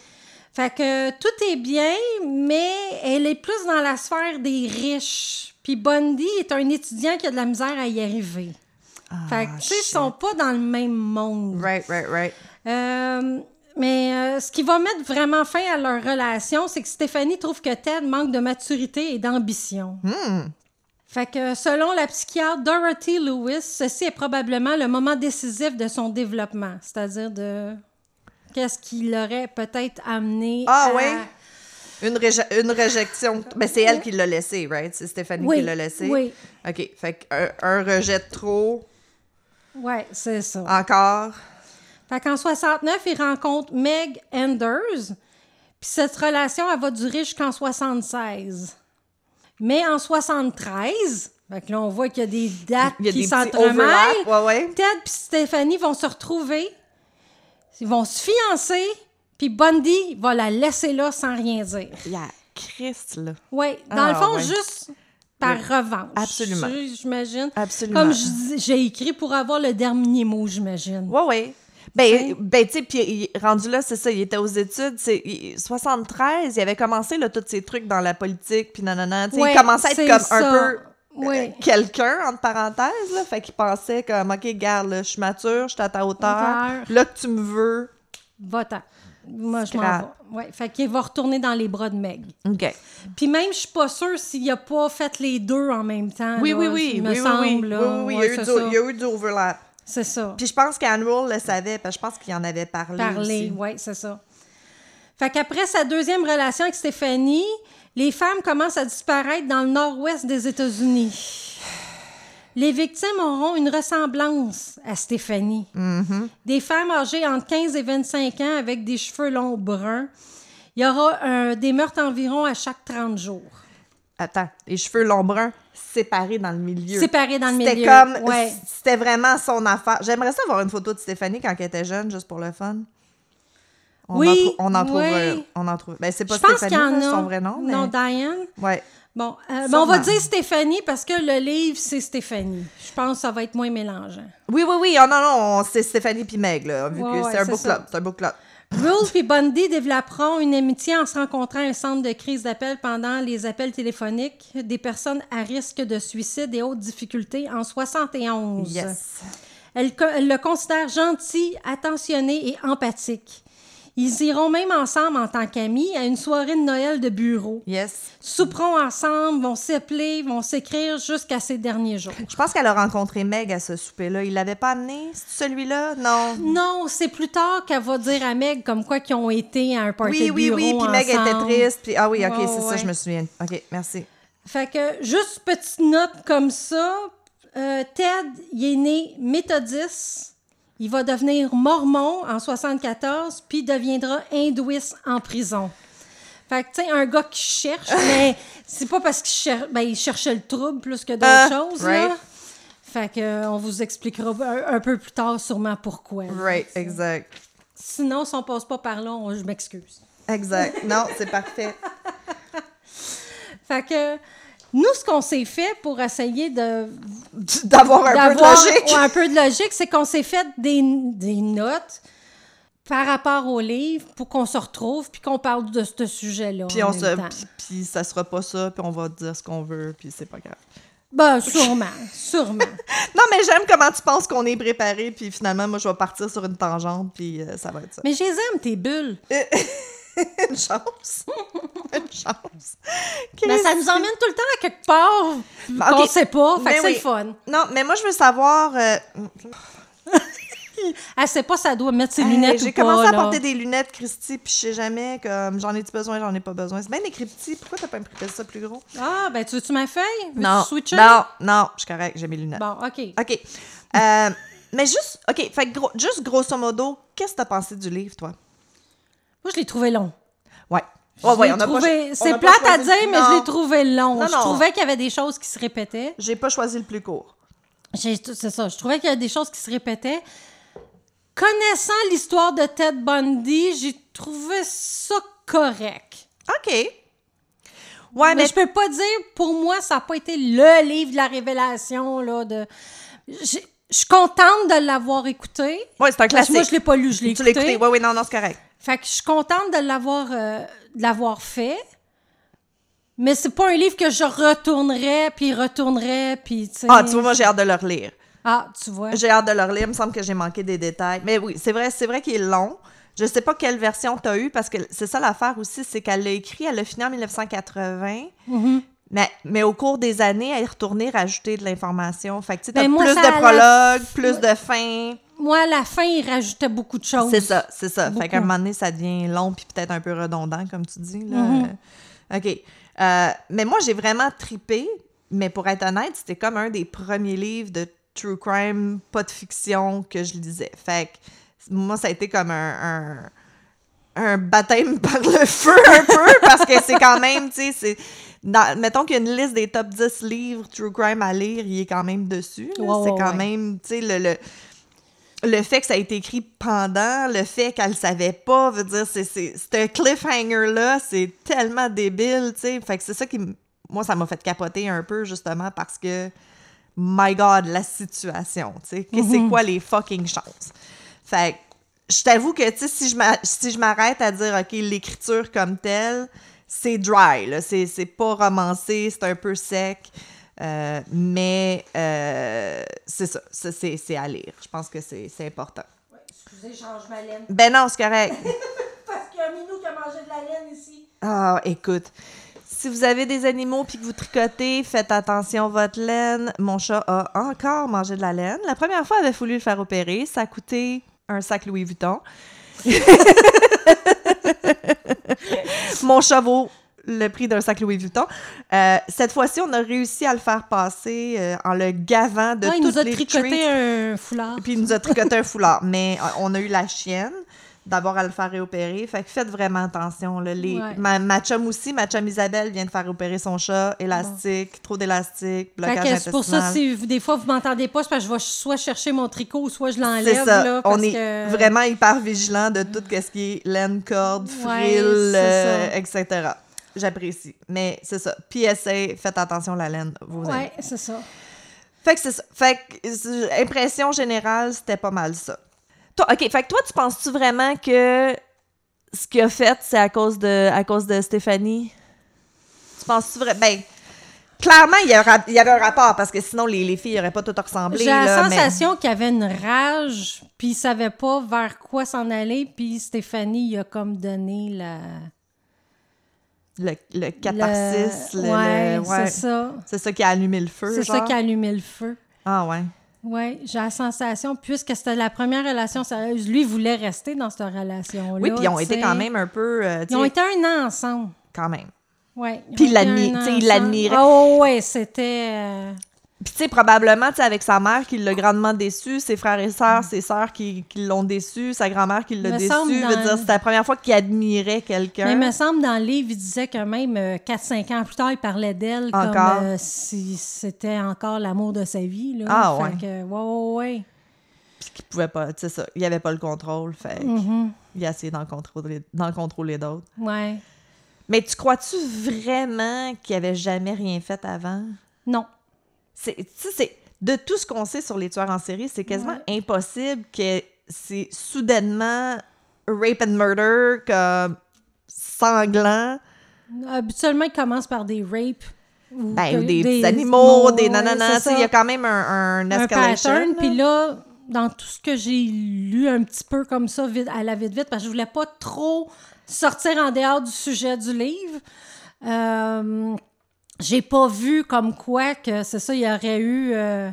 Fait que tout est bien, mais elle est plus dans la sphère des riches. Puis Bundy est un étudiant qui a de la misère à y arriver. fait que, tu sais, ils sont pas dans le même monde. Right, right, right. Euh, mais euh, ce qui va mettre vraiment fin à leur relation, c'est que Stéphanie trouve que Ted manque de maturité et d'ambition. Hmm. Fait que selon la psychiatre Dorothy Lewis, ceci est probablement le moment décisif de son développement, c'est-à-dire de qu'est-ce qui l'aurait peut-être amené Ah, à... ouais? Une, réje- une réjection. Mais c'est elle qui l'a laissé, right? C'est Stéphanie Oui, qui l'a laissé? oui. OK. Fait qu'un un rejet de trop, Ouais, c'est ça. encore? Fait qu'en 69, il rencontre Meg Anders, puis cette relation, elle va durer jusqu'en 76. Mais en 73, fait que là, on voit qu'il y a des dates Il y a qui s'entremêlent. overlaps. Ouais, ouais. Ted et Stéphanie vont se retrouver, ils vont se fiancer, puis Bundy va la laisser là sans rien dire. Il y a Christ, là. Oui, dans Ah, le fond, ouais. juste par revanche. Absolument. J'imagine. Absolument. Comme j'ai écrit pour avoir le dernier mot, j'imagine. Ouais, ouais. Ben, ben tu sais, puis rendu là, c'est ça, il était aux études. C'est, il- 73, il avait commencé, là, tous ces trucs dans la politique, puis nanana. Tu sais, Ouais, il commençait à être comme ça. un peu Oui. euh, quelqu'un, entre parenthèses, là. Fait qu'il pensait comme, OK, garde, là, je suis mature, je suis à ta hauteur. Là que tu me veux. Va-t'en. Moi, je m'en vais. Ouais, fait qu'il va retourner dans les bras de Meg. OK. Puis même, je suis pas sûre s'il a pas fait les deux en même temps. Oui, là, oui, oui. Il me oui, oui, semble. oui. là. Oui, oui, oui, Ouais, il, y a eu du, il y a eu du overlap. C'est ça. Puis je pense qu'Anne Rule le savait, parce que je pense qu'il en avait parlé. Aussi. oui, c'est ça. Fait qu'après sa deuxième relation avec Stéphanie, les femmes commencent à disparaître dans le nord-ouest des États-Unis. Les victimes auront une ressemblance à Stéphanie. Mm-hmm. Des femmes âgées entre 15 et 25 ans avec des cheveux longs bruns. Il y aura un- des meurtres environ à chaque 30 jours. Attends, les cheveux longs bruns? Séparés dans le milieu. Séparés dans le milieu. C'était comme, Ouais. c'était vraiment son affaire. J'aimerais ça avoir une photo de Stéphanie quand elle était jeune, juste pour le fun. On Oui, en on en trouve, oui. on en trouve. Ben c'est pas Je pense Stéphanie, en là, a. son vrai nom, mais Non, Diane? ouais. Bon, euh, ben, on va dire Stéphanie parce que le livre, c'est Stéphanie. Je pense que ça va être moins mélangeant. Oui, oui, oui. Oh, non, non, c'est Stéphanie puis Meg là, vu Ouais, que ouais, c'est un ça. club, c'est un book club. Rule et Bundy développeront une amitié en se rencontrant à un centre de crise d'appel pendant les appels téléphoniques des personnes à risque de suicide et autres difficultés en 71. Yes. Elle, elle le considère gentil, attentionné et empathique. Ils iront même ensemble en tant qu'amis à une soirée de Noël de bureau. Yes. Souperont ensemble, vont s'appeler, vont s'écrire jusqu'à ces derniers jours. Je pense qu'elle a rencontré Meg à ce souper-là. Il l'avait pas amené, celui-là? Non. Non, c'est plus tard qu'elle va dire à Meg comme quoi qu'ils ont été à un party Oui, de oui, bureau oui. Puis Meg était triste. Puis, ah oui, OK, c'est ça, je me souviens. OK, merci. Fait que, juste petite note comme ça, euh, Ted, il est né méthodiste. Il va devenir mormon en 74, puis deviendra hindouiste en prison. Fait que, tu sais, un gars qui cherche, mais c'est pas parce qu'il cher- ben, il cherchait le trouble plus que d'autres Ah, choses, là. Fait que, on vous expliquera un, un peu plus tard sûrement pourquoi. là. Right, exact. Sinon, si on passe pas par là, on- je m'excuse. Exact. Non, c'est parfait. Fait que, nous, ce qu'on s'est fait pour essayer de D'avoir un peu de logique. un peu de logique, c'est qu'on s'est fait des, des notes par rapport au livre pour qu'on se retrouve puis qu'on parle de ce sujet-là. Puis on même se temps. puis, puis ça sera pas ça, puis on va dire ce qu'on veut, puis c'est pas grave. Ben, sûrement, sûrement. Non, mais j'aime comment tu penses qu'on est préparé, puis finalement moi je vais partir sur une tangente, puis euh, ça va être ça. Mais je les aime, tes bulles. une chance. une chance. Ben, ça nous emmène tout le temps à quelque part Ben, qu'on ok. sait pas. Fait Mais que c'est oui. le fun. Non, mais moi je veux savoir. euh, Elle sait pas si elle doit mettre ses hey, lunettes ou J'ai pas. commencé à porter des lunettes, Christy, puis je sais jamais comme j'en ai-tu besoin, j'en ai pas besoin. C'est bien écrit petit. Pourquoi t'as pas imprimé ça plus gros? Ah, ben, tu veux-tu ma feuille? Non. switcher? Non, non, je suis correct, j'ai mes lunettes. Bon, OK. OK. Euh, mais juste, OK, fait gros- juste grosso modo, qu'est-ce que t'as pensé du livre, toi? Moi, je l'ai trouvé long. Ouais. Pas trouvé- C'est plate à dire, mais je l'ai trouvé long. Non, Je trouvais qu'il y avait des choses qui se répétaient. J'ai pas choisi le plus court. C'est ça. Je trouvais qu'il y avait des choses qui se répétaient. Connaissant l'histoire de Ted Bundy, j'ai trouvé ça correct. OK. Ouais, mais, mais je peux pas dire, pour moi, ça n'a pas été le livre de la révélation. Là, de... Je suis contente de l'avoir écouté. ouais, c'est un classique. moi, je l'ai pas lu, je l'ai Tu l'as écouté. écouté. Ouais, oui, non, non, c'est correct. Fait que je suis contente de l'avoir euh, de l'avoir fait. Mais c'est pas un livre que je retournerais, puis retournerais, puis. Ah, tu vois, moi, j'ai hâte de le relire. Ah, tu vois. J'ai hâte de le relire. Il me semble que j'ai manqué des détails. Mais oui, c'est vrai, c'est vrai qu'il est long. Je sais pas quelle version tu as eu parce que c'est ça l'affaire aussi, c'est qu'elle l'a écrit, elle l'a fini en 1980. Mhm. Mais, mais au cours des années, elle est retournée rajouter de l'information. Fait que tu Ben, moi, plus de à la- prologues, plus de fins. Moi, à la fin, il rajoutait beaucoup de choses. C'est ça, c'est ça. Fait qu'à un moment donné, ça devient long puis peut-être un peu redondant, comme tu dis. Là. Mhm. Euh, OK. Euh, mais moi, j'ai vraiment tripé. Mais pour être honnête, c'était comme un des premiers livres de true crime, pas de fiction, que je lisais. Fait que moi, ça a été comme un... un un baptême par le feu un peu parce que c'est quand même, tu sais, c'est... dans- mettons qu'il y a une liste des top 10 livres true crime à lire, il est quand même dessus. c'est quand ouais. même, tu sais, le, le, le fait que ça a été écrit pendant, le fait qu'elle savait pas, veut dire, c'est, c'est, ce cliffhanger-là, c'est tellement débile, tu sais. Fait que c'est ça qui, moi, ça m'a fait capoter un peu, justement, parce que, my God, la situation, tu sais. C'est quoi les fucking chances? Fait que, je t'avoue que, tu sais, si je m'a- si je m'arrête à dire, OK, l'écriture comme telle, c'est dry, là. C'est, c'est pas romancé, c'est un peu sec. Euh, mais euh, c'est ça, ça, c'est, c'est à lire. Je pense que c'est, c'est important. Excusez, change ma laine. Ben non, c'est correct. Parce qu'il y a un minou qui a mangé de la laine ici. Ah, écoute. Si vous avez des animaux puis que vous tricotez, faites attention à votre laine. Mon chat a encore mangé de la laine. La première fois, il avait voulu le faire opérer. Ça a coûté un sac Louis Vuitton. Mon chat vaut le prix d'un sac Louis Vuitton. Euh, cette fois-ci, on a réussi à le faire passer euh, en le gavant de Ouais, il toutes nous a les tricoté treats. un foulard. Puis il nous a tricoté un foulard. Mais euh, on a eu la chienne d'abord à le faire réopérer. Fait que faites vraiment attention. Là. Les, Ouais. ma, ma chum aussi, ma chum Isabelle vient de faire opérer son chat. Élastique, trop d'élastique, Fait blocage que c'est pour ça, si des fois vous m'entendez pas, c'est parce que je vais soit chercher mon tricot, soit je C'est l'enlève. ça. Là, on parce est que- vraiment hyper vigilant de tout ce qui est laine, corde, frill, euh, etc. J'apprécie. Mais c'est ça. PSA, faites attention à la laine. Vous. Ouais, c'est ça. Fait que c'est ça. Fait que, impression générale, c'était pas mal ça. Toi, OK, fait que toi, tu penses-tu vraiment que ce qu'il a fait, c'est à cause de, à cause de Stéphanie? Tu penses-tu vraiment... Ben, clairement, il y, a un rap- il y avait un rapport, parce que sinon, les, les filles n'auraient pas toutes ressemblé. J'ai la mais- sensation qu'il y avait une rage, puis il savait pas vers quoi s'en aller, puis Stéphanie il a comme donné la... Le, le catharsis, le... Ouais, ouais. c'est ça. C'est ça qui a allumé le feu, C'est ça qui a allumé le feu. Ah ouais. Oui, j'ai la sensation, puisque c'était la première relation sérieuse, lui il voulait rester dans cette relation-là. Oui, puis ils ont été quand même un peu... euh, Ils ont été un an ensemble. Quand même. Ils Puis il l'admirait. Oh, ouais, c'était. euh, Puis, tu sais, probablement, tu sais, avec sa mère qui l'a grandement déçu, ses frères et sœurs, ses sœurs qui, qui l'ont déçu, sa grand-mère qui l'a déçu. dans- dire, c'était la première fois qu'il admirait quelqu'un. Mais il me semble dans le livre, il disait que même euh, 4-5 ans plus tard, il parlait d'elle comme euh, si c'était encore l'amour de sa vie. Là. Ah, Fait ouais. que, ouais, ouais, ouais. Puis qu'il pouvait pas, tu sais ça, il avait pas le contrôle, fait Mhm. il a essayé d'en contrôler, d'en contrôler d'autres. Ouais. Mais tu crois-tu vraiment qu'il avait jamais rien fait avant? Non. C'est, de tout ce qu'on sait sur les tueurs en série, c'est quasiment impossible que c'est soudainement rape and murder, comme sanglant. Habituellement, il commence par des rapes. Ou Ben, des, petits animaux, des nananas, il y a quand même un, un escalation. Puis là, dans tout ce que j'ai lu un petit peu comme ça, vite, à la vite-vite, parce que je voulais pas trop sortir en dehors du sujet du livre, euh, j'ai pas vu comme quoi que c'est ça, il y aurait eu euh,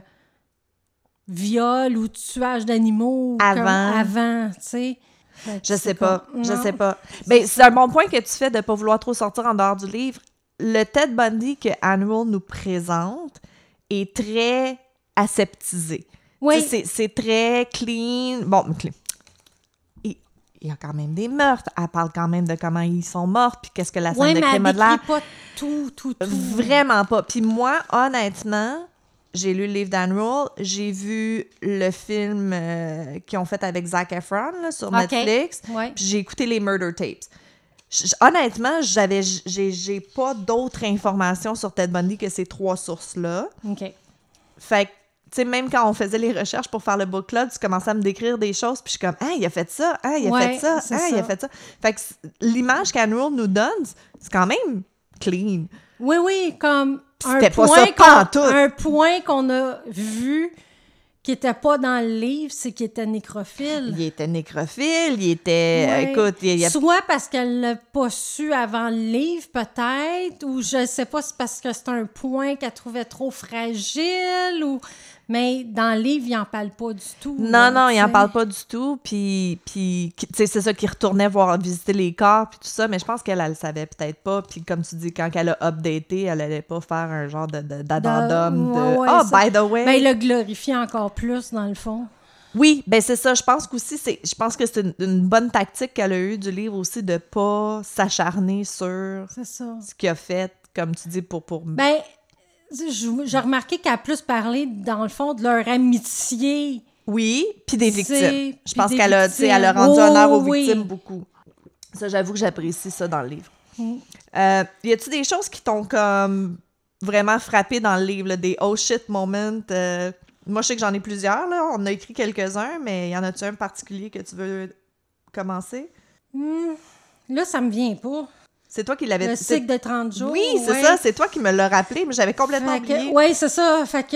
viol ou tuage d'animaux Avant. avant, tu sais. Je sais pas, comme- je sais pas. Ben, c'est un bon point que tu fais de pas vouloir trop sortir en dehors du livre. Le Ted Bundy que Annual nous présente est très aseptisé. Oui. C'est très clean. Bon, clean. Il, y a quand même des meurtres. Elle parle quand même de comment ils sont morts, puis qu'est-ce que la scène Ouais, de mais crime elle a l'air. décrit pas tout, tout, tout. Vraiment pas. Puis moi, honnêtement, j'ai lu le livre d'Anne j'ai vu le film euh, qu'ils ont fait avec Zac Efron là, sur Ok. Netflix, Ouais. puis j'ai écouté les Murder Tapes. J- honnêtement, j'avais j'ai j'ai pas d'autres informations sur Ted Bundy que ces trois sources-là. OK. Fait que, sais, même quand on faisait les recherches pour faire le book club, tu commençais à me décrire des choses, puis je suis comme, ah, il a fait ça, ah, il a Ouais, fait ça, ah, il a fait ça. Fait que l'image qu'Anne nous donne, c'est quand même clean. Oui, oui, comme un C'était pas point ça un point qu'on a vu qui était pas dans le livre, c'est qu'il était nécrophile. Il était nécrophile, il était. Ouais. Écoute, il y a. Soit parce qu'elle l'a pas su avant le livre, peut-être, ou je sais pas, c'est parce que c'est un point qu'elle trouvait trop fragile, ou... Mais dans le livre, il en parle pas du tout. Non, là, non, il tu en sais. parle pas du tout. Puis, puis c'est ça qu'il retournait voir visiter les corps, puis tout ça. Mais je pense qu'elle, elle le savait peut-être pas. Puis, comme tu dis, quand elle a updaté, elle allait pas faire un genre de, de- d'addendum de. ouais, ouais, oh, ça- by the way. Ben, il l'a glorifié encore plus, dans le fond. Oui, ben c'est ça. Je pense qu'aussi, c'est, je pense que c'est une, une bonne tactique qu'elle a eue du livre aussi de pas s'acharner sur ça. ce qu'il a fait, comme tu dis, pour. pour... Ben, j'ai remarqué qu'elle a plus parlé, dans le fond, de leur amitié. Oui, puis des victimes. Je pense qu'elle a, elle a rendu Oh, honneur aux oui. victimes beaucoup. Ça, j'avoue que j'apprécie ça dans le livre. Mm. Euh, y a-tu des choses qui t'ont comme vraiment frappé dans le livre, là, des oh shit moments? euh, moi, je sais que j'en ai plusieurs, là. On a écrit quelques-uns, mais y en a-tu un particulier que tu veux commencer? Hmm, Là, ça me vient pas. C'est toi qui l'avais... Le c'est- cycle de 30 jours. Oui, c'est ouais. ça, c'est toi qui me l'as rappelé, mais j'avais complètement Fait oublié. ouais, c'est ça. Fait que,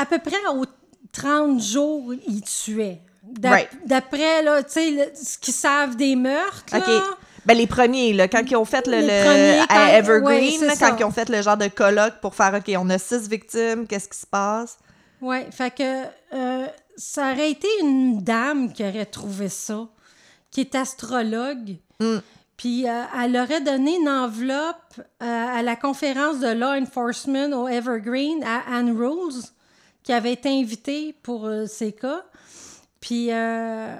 à peu près aux 30 jours, ils tuaient. D'ap- Right. D'après, là, tu sais, le- ce qu'ils savent des meurtres, là, OK. Ben, les premiers, là, quand ils ont fait le, le- premiers, à Evergreen, ouais, là, quand ils ont fait le genre de colloque pour faire, OK, on a six victimes, qu'est-ce qui se passe? Oui, fait que euh, ça aurait été une dame qui aurait trouvé ça, qui est astrologue. Mm. Puis euh, elle aurait donné une enveloppe euh, à la conférence de law enforcement au Evergreen à Anne Rules, qui avait été invitée pour euh, ces cas. Puis euh,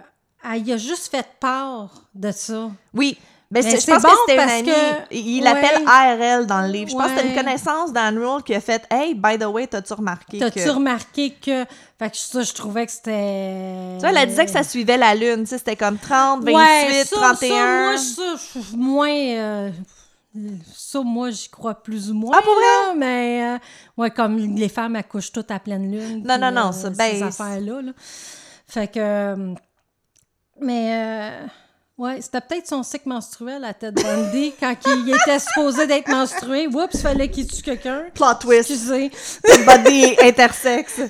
elle y a juste fait part de ça. Oui. Ben, Mais c'est- je c'est pense bon que c'était une parce amie. que- Il ouais. l'appelle ARL dans le livre. Je pense que c'était une connaissance d'Anne Rule qui a fait Hey, by the way, t'as-tu remarqué T'as-tu que. remarqué que. Fait que ça, je trouvais que c'était. Tu vois, elle disait que ça suivait la lune. Tu sais, c'était comme 30, 28, Ouais, ça, 31. Ça, moi, ça, moins. euh, ça, moi, j'y crois plus ou moins. Ah, pour vrai? là, mais, euh, ouais, comme les femmes accouchent toutes à pleine lune. Non, puis, non, non, euh, ça, Ces ben, affaires-là. là. Fait que. euh, mais. Ouais, c'était peut-être son cycle menstruel à Ted Bundy quand il était supposé d'être menstrué. Oups, fallait qu'il tue quelqu'un. Plot twist. Excusez. body intersexe.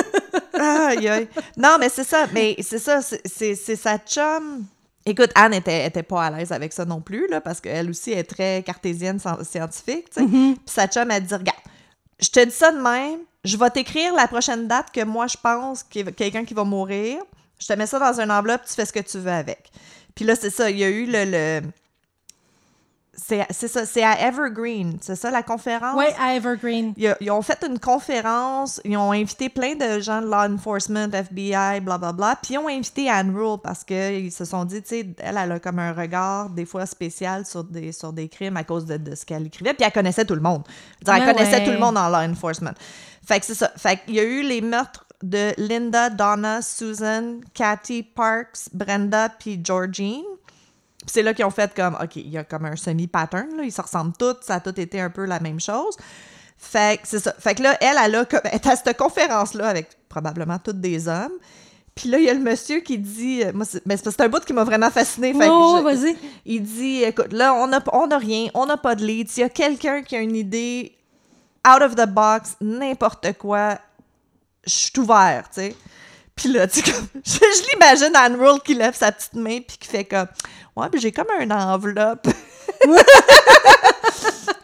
aïe, aïe. Non, mais c'est ça. Mais c'est ça. c'est- sa chum. Écoute, Anne était, était pas à l'aise avec ça non plus, là, parce qu'elle aussi est très cartésienne scien- scientifique. tu sais. Puis sa chum, elle dit Regarde, je te dis ça de même, je vais t'écrire la prochaine date que moi je pense qu'il y a quelqu'un qui va mourir. Je te mets ça dans une enveloppe, tu fais ce que tu veux avec. Puis là, c'est ça, il y a eu le. le... C'est ça, c'est à Evergreen, c'est ça la conférence? Ouais, à Evergreen. Ils, ils ont fait une conférence, ils ont invité plein de gens de law enforcement, FBI, blablabla, puis ils ont invité Anne Rule parce qu'ils se sont dit, tu sais, elle, elle a comme un regard des fois spécial sur des, sur des crimes à cause de, de ce qu'elle écrivait, puis elle connaissait tout le monde. Dire, elle connaissait ouais. tout le monde en law enforcement. Fait que c'est ça. Fait qu'il y a eu les meurtres de Linda, Donna, Susan, Cathy, Parks, Brenda, puis Georgine. C'est là qu'ils ont fait comme, OK, il y a comme un semi-pattern, là, ils se ressemblent tous, ça a tout été un peu la même chose. Fait que c'est ça. Fait que là, elle, elle, a comme, elle est à cette conférence-là avec probablement tous des hommes. Puis là, il y a le monsieur qui dit, euh, moi, c'est, mais c'est un bout qui m'a vraiment fasciné. Fait Oh, je- vas-y. il dit, écoute, là, on n'a on a rien, on n'a pas de lead. S'il y a quelqu'un qui a une idée out of the box, n'importe quoi, je suis ouvert, tu sais. Puis là, tu sais, comme, je, je l'imagine Anne Rule qui lève sa petite main puis qui fait comme, ouais, puis j'ai comme une enveloppe.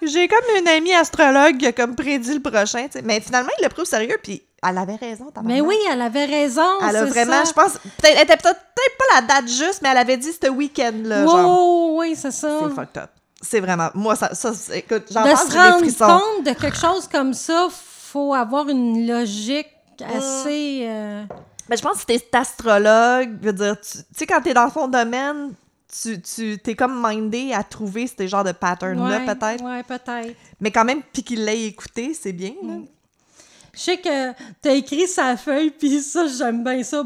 j'ai comme une amie astrologue qui a comme prédit le prochain, tu sais. Mais finalement, il l'a pris au sérieux puis elle avait raison. Mais oui, elle avait raison. Elle a vraiment, ça. je pense, elle était peut-être peut-être pas la date juste, mais elle avait dit ce week-end-là, genre. oui, c'est ça. C'est fucked up. C'est vraiment. Moi, ça, ça écoute, j'en de se des rendre frissons. compte de quelque chose comme ça, faut avoir une logique. Assez. euh, Mais je pense que si t'es astrologue, je veux dire, tu sais, quand t'es dans ton domaine, tu, tu t'es comme mindé à trouver ces genres de patterns-là, ouais, peut-être. Ouais, peut-être. Mais quand même, puis qu'il l'ait écouté, c'est bien. là. Je sais que t'as écrit sa feuille, puis ça, j'aime bien ça.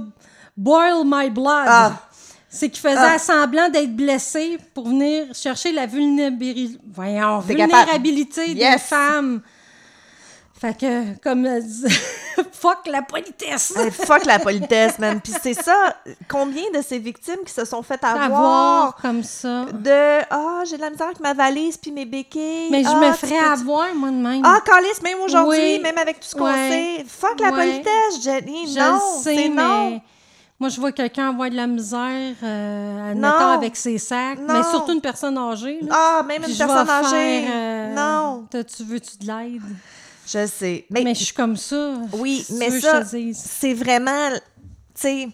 Boil my blood. Ah. C'est qu'il faisait Ah. semblant d'être blessé pour venir chercher la vulnérabilité, voyons, vulnérabilité des femmes. Fait que, comme elle disait- Fuck la politesse! Hey, fuck la politesse, man. Puis c'est ça, combien de ces victimes qui se sont fait avoir, Avoir comme ça. de « Ah, j'ai de la misère avec ma valise puis mes béquilles. Mais je Ah, me tu ferais avoir, moi, de même. Ah, Calice, même aujourd'hui, Oui. même avec tout ce qu'on Ouais. sait. Fuck la Ouais. politesse, Jenny. je non, le sais, c'est non. mais moi, je vois quelqu'un avoir de la misère, euh, Non. avec ses sacs, Non. mais surtout une personne âgée. Là. Ah, même Puis une je vais personne faire, âgée. euh, Non, t'as- Tu veux-tu de l'aide? Je sais. Mais, Mais je suis comme ça. oui, mais ça, c'est vraiment, tu sais,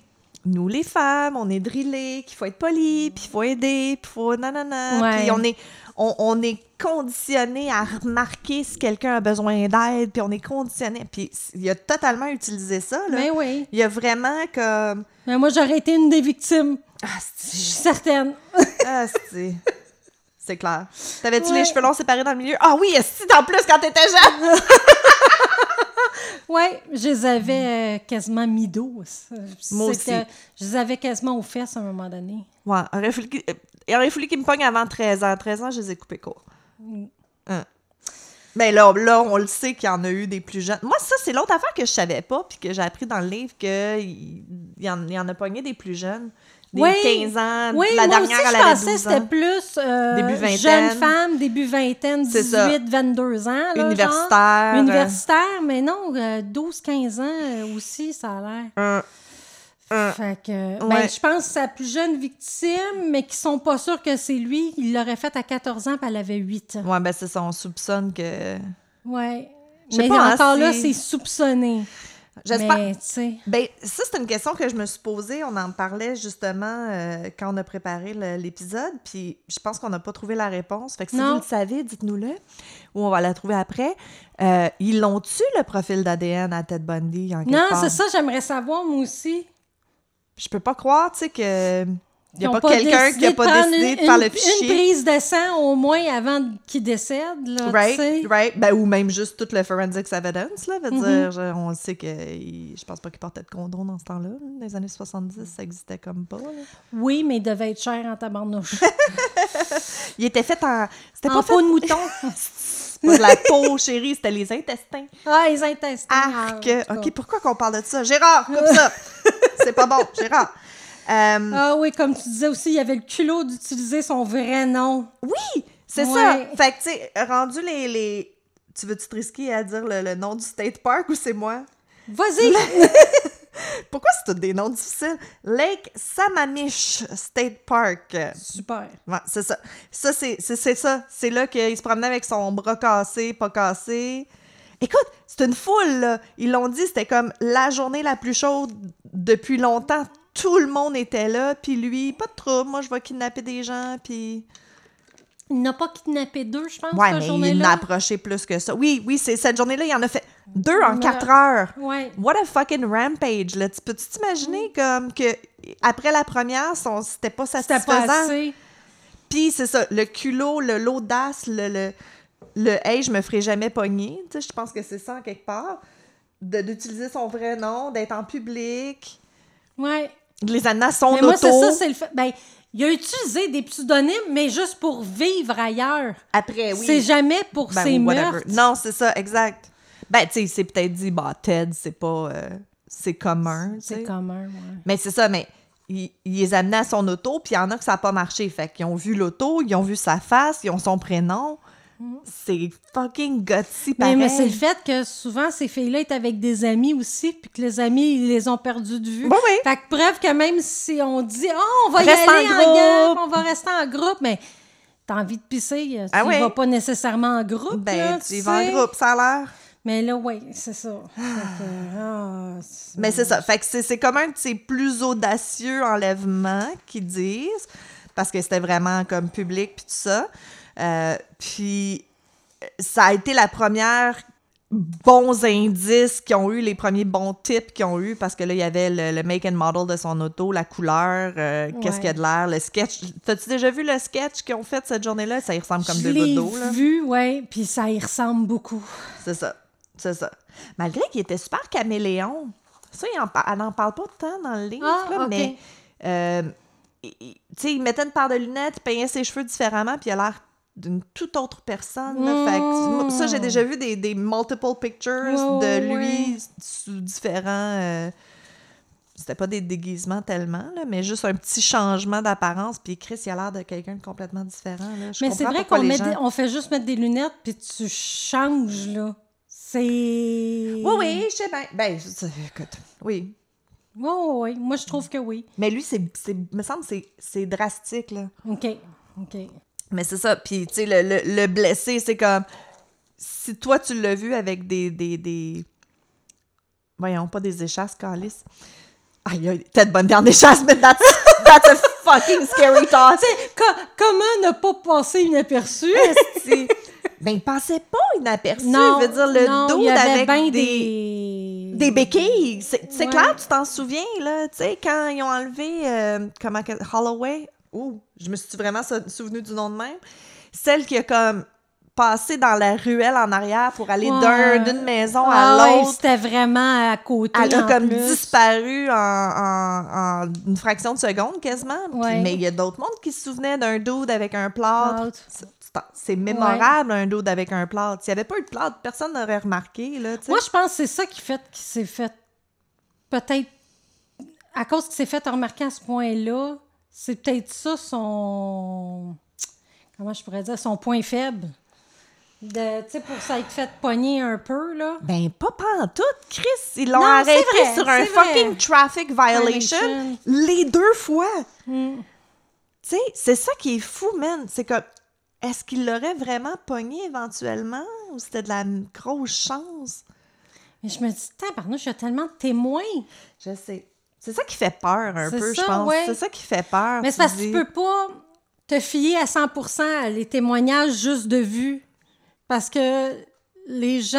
nous les femmes, on est drillés qu'il faut être poli, puis il faut aider, puis il faut nanana, Ouais. puis on est, on, on est conditionné à remarquer si quelqu'un a besoin d'aide, puis on est conditionné, puis il a totalement utilisé ça, là. Mais oui. Il y a vraiment comme... Mais moi, j'aurais été une des victimes. Ah, Je suis certaine. Ah, c'est... Clair. T'avais-tu Ouais. les cheveux longs séparés dans le milieu? Ah oui, si en plus quand t'étais jeune! Ouais, je les avais euh, quasiment mis-dos. Moi aussi. Je les avais quasiment aux fesses à un moment donné. Ouais, il aurait fallu, qu'il- il aurait fallu qu'ils me pognent avant 13 ans. 13 ans, je les ai coupés court. Hein. Mais là, là, on le sait qu'il y en a eu des plus jeunes. Moi, ça, c'est l'autre affaire que je savais pas, puis que j'ai appris dans le livre, qu'il y, y en a pogné des plus jeunes. Des Oui. 15 ans. Oui, la moi dernière, aussi, je pensais que 12 c'était plus euh, Début vingtaine. jeune femme, début vingtaine, C'est ça. 18, 22 ans. là, genre. Universitaire. Universitaire, mais non, 12-15 ans euh, aussi, ça a l'air. Euh, euh, Fait que, Ouais. ben, je pense que sa plus jeune victime, mais qui sont pas sûrs que c'est lui, il l'aurait fait à 14 ans, puis elle avait 8 ans. ouais, ben c'est ça, on soupçonne que... Ouais. Mais pas, hein, encore là, c'est- c'est soupçonné. J'espère... Mais. Ben, ça, c'est une question que je me suis posée. On en parlait justement euh, quand on a préparé l'épisode. Puis je pense qu'on n'a pas trouvé la réponse. Fait que si Non. vous le savez, dites-nous-le. Ou on va la trouver après. Euh, ils l'ont-tu, le profil d'ADN à Ted Bundy? En Non, c'est ça, j'aimerais savoir, moi aussi. Je peux pas croire, tu sais, que. Il n'y a pas quelqu'un qui décidé a de pas décidé de une- faire le Une fichier. prise de sang au moins avant qu'il décède, là, Right, right. Ben, ou même juste tout le forensics evidence, là. Veut Mhm. dire, je- on sait que. il- Je pense pas qu'il portait de condom dans ce temps-là. Dans les années 70, ça existait comme pas. là. Oui, mais il devait être cher en tabarnouche. Il était fait en. C'était pas fait peau de mouton. Pas de la peau, chérie, c'était les intestins. ah, les intestins. Arc! Ah, OK, pourquoi qu'on parle de ça? Gérard, coupe ça! C'est pas bon, Gérard. Euh, Ah oui, comme tu disais aussi, il avait le culot d'utiliser son vrai nom. oui, c'est Ouais. ça. Fait que, tu sais, rendu les, les... Tu veux-tu te risquer à dire le, le nom du state park ou c'est moi? Vas-y! Pourquoi c'est tous des noms difficiles? Lake Sammamish State Park. Super. Ouais, c'est ça. Ça, c'est c'est- c'est ça. C'est là qu'il se promenait avec son bras cassé, pas cassé. Écoute, c'est une foule, là. Ils l'ont dit, c'était comme la journée la plus chaude depuis longtemps. Tout le monde était là, puis lui, pas de trouble, moi je vais kidnapper des gens, puis... Il n'a pas kidnappé deux, je pense, Ouais, cette mais il journée-là. n'a approché plus que ça. Oui, oui, c'est cette journée-là, il en a fait deux en quatre heures. Ouais. What a fucking rampage, là. Tu peux-tu t'imaginer comme que après la première, son- c'était pas C'était satisfaisant? pas assez. Puis c'est ça, le culot, le l'audace, le, le, le hey, je me ferai jamais pogner. Tu sais, je pense que c'est ça en quelque part. De- D'utiliser son vrai nom, d'être en public, Ouais. les amener à son Mais moi, c'est ça, c'est le fait. Ben, il a utilisé des pseudonymes, mais juste pour vivre ailleurs. Après, oui. C'est jamais pour Ben, ses meurtres. Non, c'est ça, exact. Ben, tu sais, il s'est peut-être dit, bah, Ted, c'est pas. euh, c'est commun. C'est commun, ouais. Mais c'est ça, mais il, il les amenait à son auto, puis il y en a que ça n'a pas marché. Fait qu'ils ont vu l'auto, ils ont vu sa face, ils ont son prénom. C'est fucking gutsy, Mais, pareil. mais c'est le fait que souvent, ces filles-là étaient avec des amis aussi, puis que les amis, ils les ont perdus de vue. Oui, oui. Fait que preuve que même si on dit « Oh, on va y aller en en, groupe, groupe. on va rester en groupe », mais t'as envie de pisser, tu Ah vas pas nécessairement en groupe, Ben, là, tu y vas en groupe, ça a l'air. Mais là, oui, c'est ça. Fait que, ah, Mais c'est ça. Fait que c'est comme un de ses plus audacieux enlèvements qu'ils disent, parce que c'était vraiment comme public puis tout ça. Euh, puis ça a été la première bons indices qui ont eu, les premiers bons tips qu'ils ont eu, parce que là, il y avait le, le make and model de son auto, la couleur, euh, qu'est-ce qu'il y a de l'air, le sketch. T'as-tu déjà vu le sketch qu'ils ont fait cette journée-là? Ça y ressemble comme Je deux gouttes d'eau, vu, oui, puis ça y ressemble beaucoup. C'est ça. C'est ça. Malgré qu'il était super caméléon. Ça, il en elle n'en parle pas tant dans le livre, Ah, là, mais euh, tu sais, il mettait une paire de lunettes, il peignait ses cheveux différemment, puis il a l'air d'une toute autre personne. là. Fait que, Mm. ça, j'ai déjà vu des, des multiple pictures de lui sous différents... euh, c'était pas des déguisements tellement, là, mais juste un petit changement d'apparence. Puis Chris, il a l'air de quelqu'un de complètement différent. Là. Je Mais c'est vrai qu'on gens- on fait juste mettre des lunettes, puis tu changes, là. C'est... Oui, oui, je sais bien. Ben, je- écoute, oui. Oui, oui, oui. Moi, je trouve que oui. Mais lui, c'est, me semble que c'est, c'est drastique, là. OK. OK. Mais c'est ça. Puis, tu sais, le, le, le blessé, c'est comme... Si toi, tu l'as vu avec des... des, des... Voyons, pas des échasses, calice. Aïe, aïe, tête bonne en échasse, mais that's, that's a fucking scary thought. Co- comment ne pas passer inaperçu? Ben, il passait pas inaperçu. non, je veux dire, le non, dos avec bien des... des... Des béquilles. C'est c'est Ouais. clair, tu t'en souviens, là. Tu sais, quand ils ont enlevé. euh, comment. Holloway? Ouh, je me suis vraiment sou- souvenu du nom de même. Celle qui a comme passé dans la ruelle en arrière pour aller Ouais. d'une maison Ah à ouais, l'autre. c'était vraiment à côté, Elle a comme plus. disparu en, en- en une fraction de seconde quasiment. Puis- mais il y a d'autres mondes qui se souvenaient d'un dude avec un plâtre. C'est- mémorable, un dude avec un plâtre. S'il n'y avait pas eu de plâtre, personne n'aurait remarqué. Là. Moi, je pense que c'est ça qui fait qu'il s'est fait... Peut-être... À cause qu'il s'est fait remarquer à ce point-là, c'est peut-être ça son... Comment je pourrais dire? Son point faible. De, tu sais, pour ça être fait pogner un peu, là. Ben, pas tout, Chris. Ils l'ont arrêté vrai, sur un vrai. fucking traffic violation Violation. les deux fois. Hmm. Tu sais, c'est ça qui est fou, man. C'est comme, est-ce qu'il l'aurait vraiment pogné éventuellement ou c'était de la grosse chance? Mais je me dis, tabarnouche, il y a tellement de témoins. Je sais. C'est ça qui fait peur un peu, je pense. ouais. C'est ça qui fait peur. Mais c'est parce que tu peux pas te fier à 100 à les témoignages juste de vue. Parce que les gens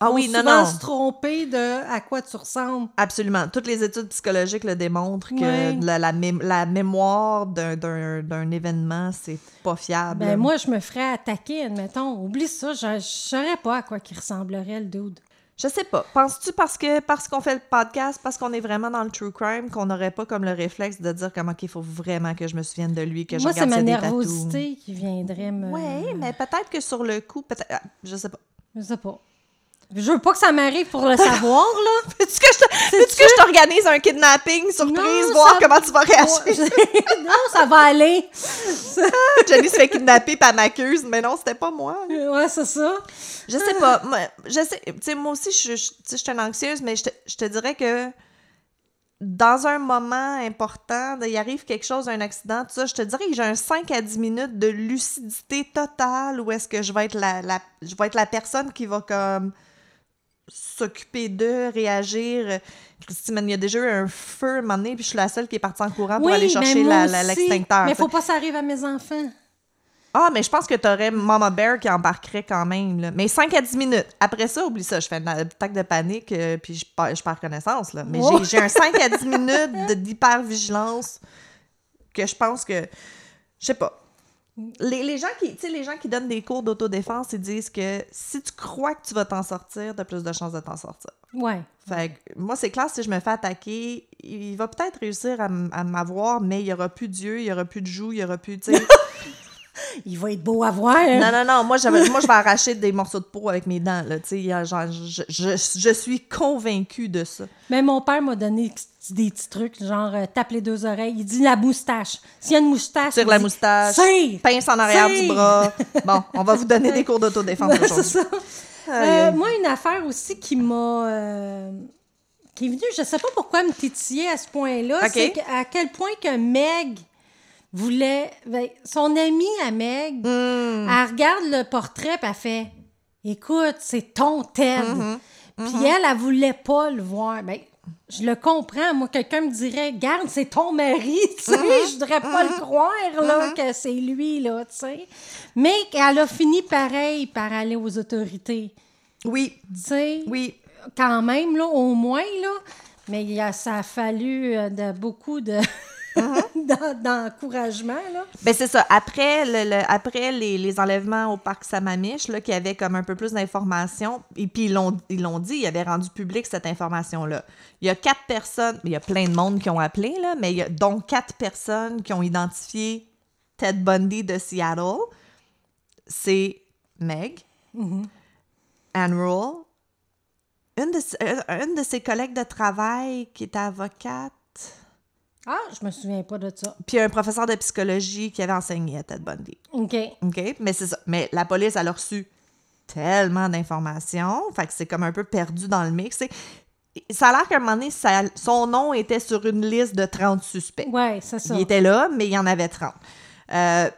Ah vont oui, non, souvent non. se tromper de à quoi tu ressembles. Absolument. Toutes les études psychologiques le démontrent que la, la mé- la mémoire d'un- événement, c'est pas fiable. Ben moi, je me ferais attaquer, admettons. Oublie ça, je ne saurais pas à quoi qu'il ressemblerait, le dude. Je sais pas. Penses-tu parce que parce qu'on fait le podcast, parce qu'on est vraiment dans le true crime, qu'on n'aurait pas comme le réflexe de dire comment qu'il faut vraiment que je me souvienne de lui, que je Moi, c'est regarde ma s'il y a des tatous? nervosité qui viendrait me... Ouais, mais peut-être que sur le coup, peut-être. ah, Je sais pas. Je sais pas. Je veux pas que ça m'arrive pour le savoir, là. Veux-tu que je t'organise un kidnapping surprise, Non, voir ça- comment tu vas réagir? non, ça va aller. Jenny se fait kidnapper elle m'accuse, mais non, c'était pas moi. Ouais, c'est ça. Je sais pas. Moi, je sais, tu sais, moi aussi, je suis une anxieuse, mais je te, je te dirais que dans un moment important, il arrive quelque chose, un accident, tout ça, je te dirais que j'ai un 5 à 10 minutes de lucidité totale où est-ce que je vais être la, la- je vais être la personne qui va comme s'occuper d'eux, réagir. Christine, il y a déjà eu un feu un moment donné, puis je suis la seule qui est partie en courant pour aller chercher moi la- la- l'extincteur. Mais faut pas que ça arrive à mes enfants. Ah, mais je pense que t'aurais Mama Bear qui embarquerait quand même. Là. Mais 5 à 10 minutes. Après ça, oublie ça. Je fais une attaque de panique, euh, puis je perds, je perds connaissance. Là. Mais Oh. j'ai- un 5 à 10 minutes d'hypervigilance que je pense que... Je sais pas. Les, les gens qui, les gens qui donnent des cours d'autodéfense, ils disent que si tu crois que tu vas t'en sortir, t'as plus de chances de t'en sortir. Ouais. Fait que moi, c'est clair, si je me fais attaquer, il va peut-être réussir à, m'avoir, mais il y aura plus d'yeux, il y aura plus de joues, il y aura plus, tu sais... Il va être beau à voir. Non, non, non. Moi, moi, je vais arracher des morceaux de peau avec mes dents. Là, genre, je, je, je suis convaincue de ça. Mais mon père m'a donné des petits trucs, genre euh, tape les deux oreilles. Il dit la moustache. S'il y a une moustache. Tire il la dit, moustache, pince en arrière du bras. Bon, on va vous donner des cours d'autodéfense c'est aujourd'hui. ça. Euh, moi, une affaire aussi qui m'a. euh, qui est venue, je sais pas pourquoi me titiller à ce point-là, c'est à quel point que Meg voulait. ben, son amie à Meg, Hmm. elle regarde le portrait et elle fait Écoute, c'est ton Ted. Mm-hmm. Puis elle, elle voulait pas le voir. Ben, je le comprends. Moi, quelqu'un me dirait Garde, c'est ton mari. Tu sais, Mm-hmm. je voudrais pas le croire là, que c'est lui. là, tu sais. Mais elle a fini pareil par aller aux autorités. Oui, Tu sais, oui. quand même, là, au moins, là. Mais il y a- ça a fallu euh, de, beaucoup de d'encouragement. Ben c'est ça. Après, le, le- après les, les enlèvements au parc Samamish, là, qui avait comme un peu plus d'informations, et puis ils l'ont, ils l'ont dit, ils avaient rendu public cette information-là. Il y a quatre personnes, il y a plein de monde qui ont appelé, là, mais il y a donc quatre personnes qui ont identifié Ted Bundy de Seattle. c'est Meg, Anne Rule, une de, euh, une de ses collègues de travail qui était avocate, Ah, je me souviens pas de ça. puis un professeur de psychologie qui avait enseigné à Ted Bundy. OK. OK? Mais c'est ça. Mais la police, elle a reçu tellement d'informations, fait que c'est comme un peu perdu dans le mix. C'est- Ça a l'air qu'à un moment donné, ça- son nom était sur une liste de 30 suspects. Ouais, c'est ça. Il était là, mais il y en avait 30. Euh,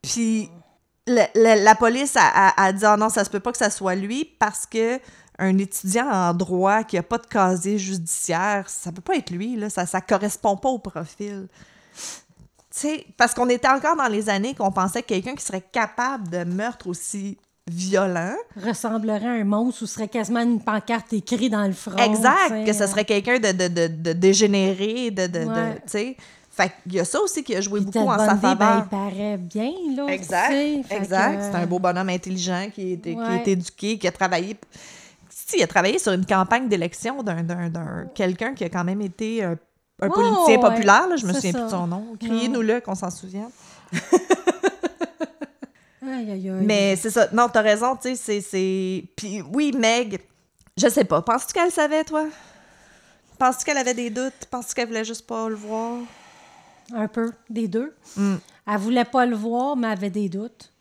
puis la police a, a- a dit Ah non, ça se peut pas que ça soit lui parce que un étudiant en droit qui a pas de casier judiciaire, ça peut pas être lui, là, ça, ça correspond pas au profil. Parce qu'on était encore dans les années qu'on pensait que quelqu'un qui serait capable de meurtre aussi violent, Ressemblerait à un monstre ou serait quasiment une pancarte écrite dans le front. exact, que ce serait quelqu'un de, de, de, de dégénéré, de, de, Ouais. Fait qu'il y a ça aussi qui a joué Puis beaucoup en sa ben, faveur. il paraît bien, là. Exact, que, C'est un beau bonhomme intelligent qui est, qui est éduqué, qui a travaillé. Il a travaillé sur une campagne d'élection d'un, quelqu'un qui a quand même été un, un politicien populaire, là, je me souviens plus de son nom. Criez-nous-le qu'on s'en souvienne. Aïe, aïe, aïe. Mais c'est ça. Non, t'as raison, tu sais, c'est. Puis oui, Meg, je sais pas. Penses-tu qu'elle savait, toi? Penses-tu qu'elle avait des doutes? Penses-tu qu'elle voulait juste pas le voir? Un peu, des deux. Hmm. Elle voulait pas le voir, mais elle avait des doutes.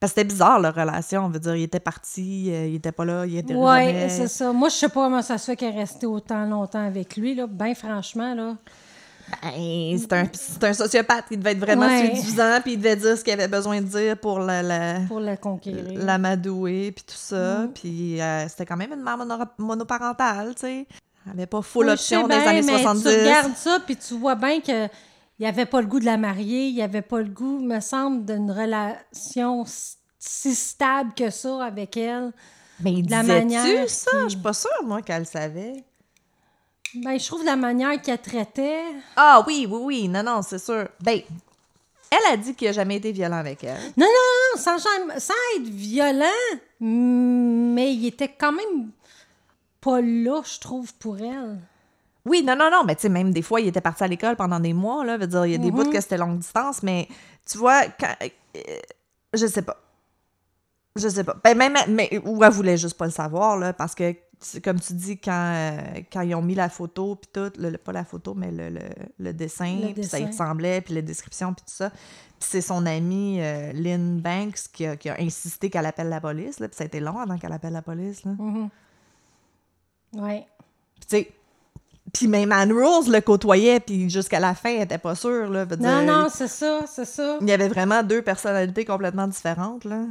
Parce que c'était bizarre, leur relation. On veut dire, il était parti, euh, il était pas là, il était Oui, c'est ça. Moi, je sais pas comment ça se fait qu'elle est restée autant longtemps avec lui, là. Ben franchement, là. Ben, c'est un, c'est un sociopathe. Il devait être vraiment Ouais. séduisant, puis il devait dire ce qu'il avait besoin de dire pour la, la, Pour la conquérir. l'amadouer, puis tout ça. Mm. Puis euh, c'était quand même une mère mono- monoparentale, tu sais. Elle avait pas full Oui, option des bien, années mais 70. Tu regardes ça, puis tu vois bien que il avait pas le goût de la marier, il avait pas le goût, me semble, d'une relation si stable que ça avec elle. Mais il de la manière ça? qu'il- Je suis pas sûre, moi, qu'elle le savait. Ben, je trouve la manière qu'elle traitait. Ah oui, oui, oui. Non, non, c'est sûr. Ben, elle a dit qu'il a jamais été violent avec elle. Non, non, non, sans, jamais- sans être violent, mais il était quand même pas là, je trouve, pour elle. Oui, non, non, non, mais tu sais, même des fois, il était parti à l'école pendant des mois, là. Veut dire, il y a des Mhm. bouts que c'était longue distance, mais tu vois, quand. euh, je sais pas. Je sais pas. Ben, même, mais, ou elle voulait juste pas le savoir, là, parce que, comme tu dis, quand, euh, quand ils ont mis la photo, puis tout, le, le- pas la photo, mais le, le, le dessin, puis ça y ressemblait, puis la description, puis tout ça. Puis c'est son amie euh, Lynn Banks qui a, qui a insisté qu'elle appelle la police, là, puis ça a été long avant qu'elle appelle la police, là. Ouais. Puis, tu sais, puis même Anne Rose le côtoyait, puis jusqu'à la fin, elle était pas sûre, là. Non, dire, non, c'est ça, c'est ça. Il y avait vraiment deux personnalités complètement différentes, là.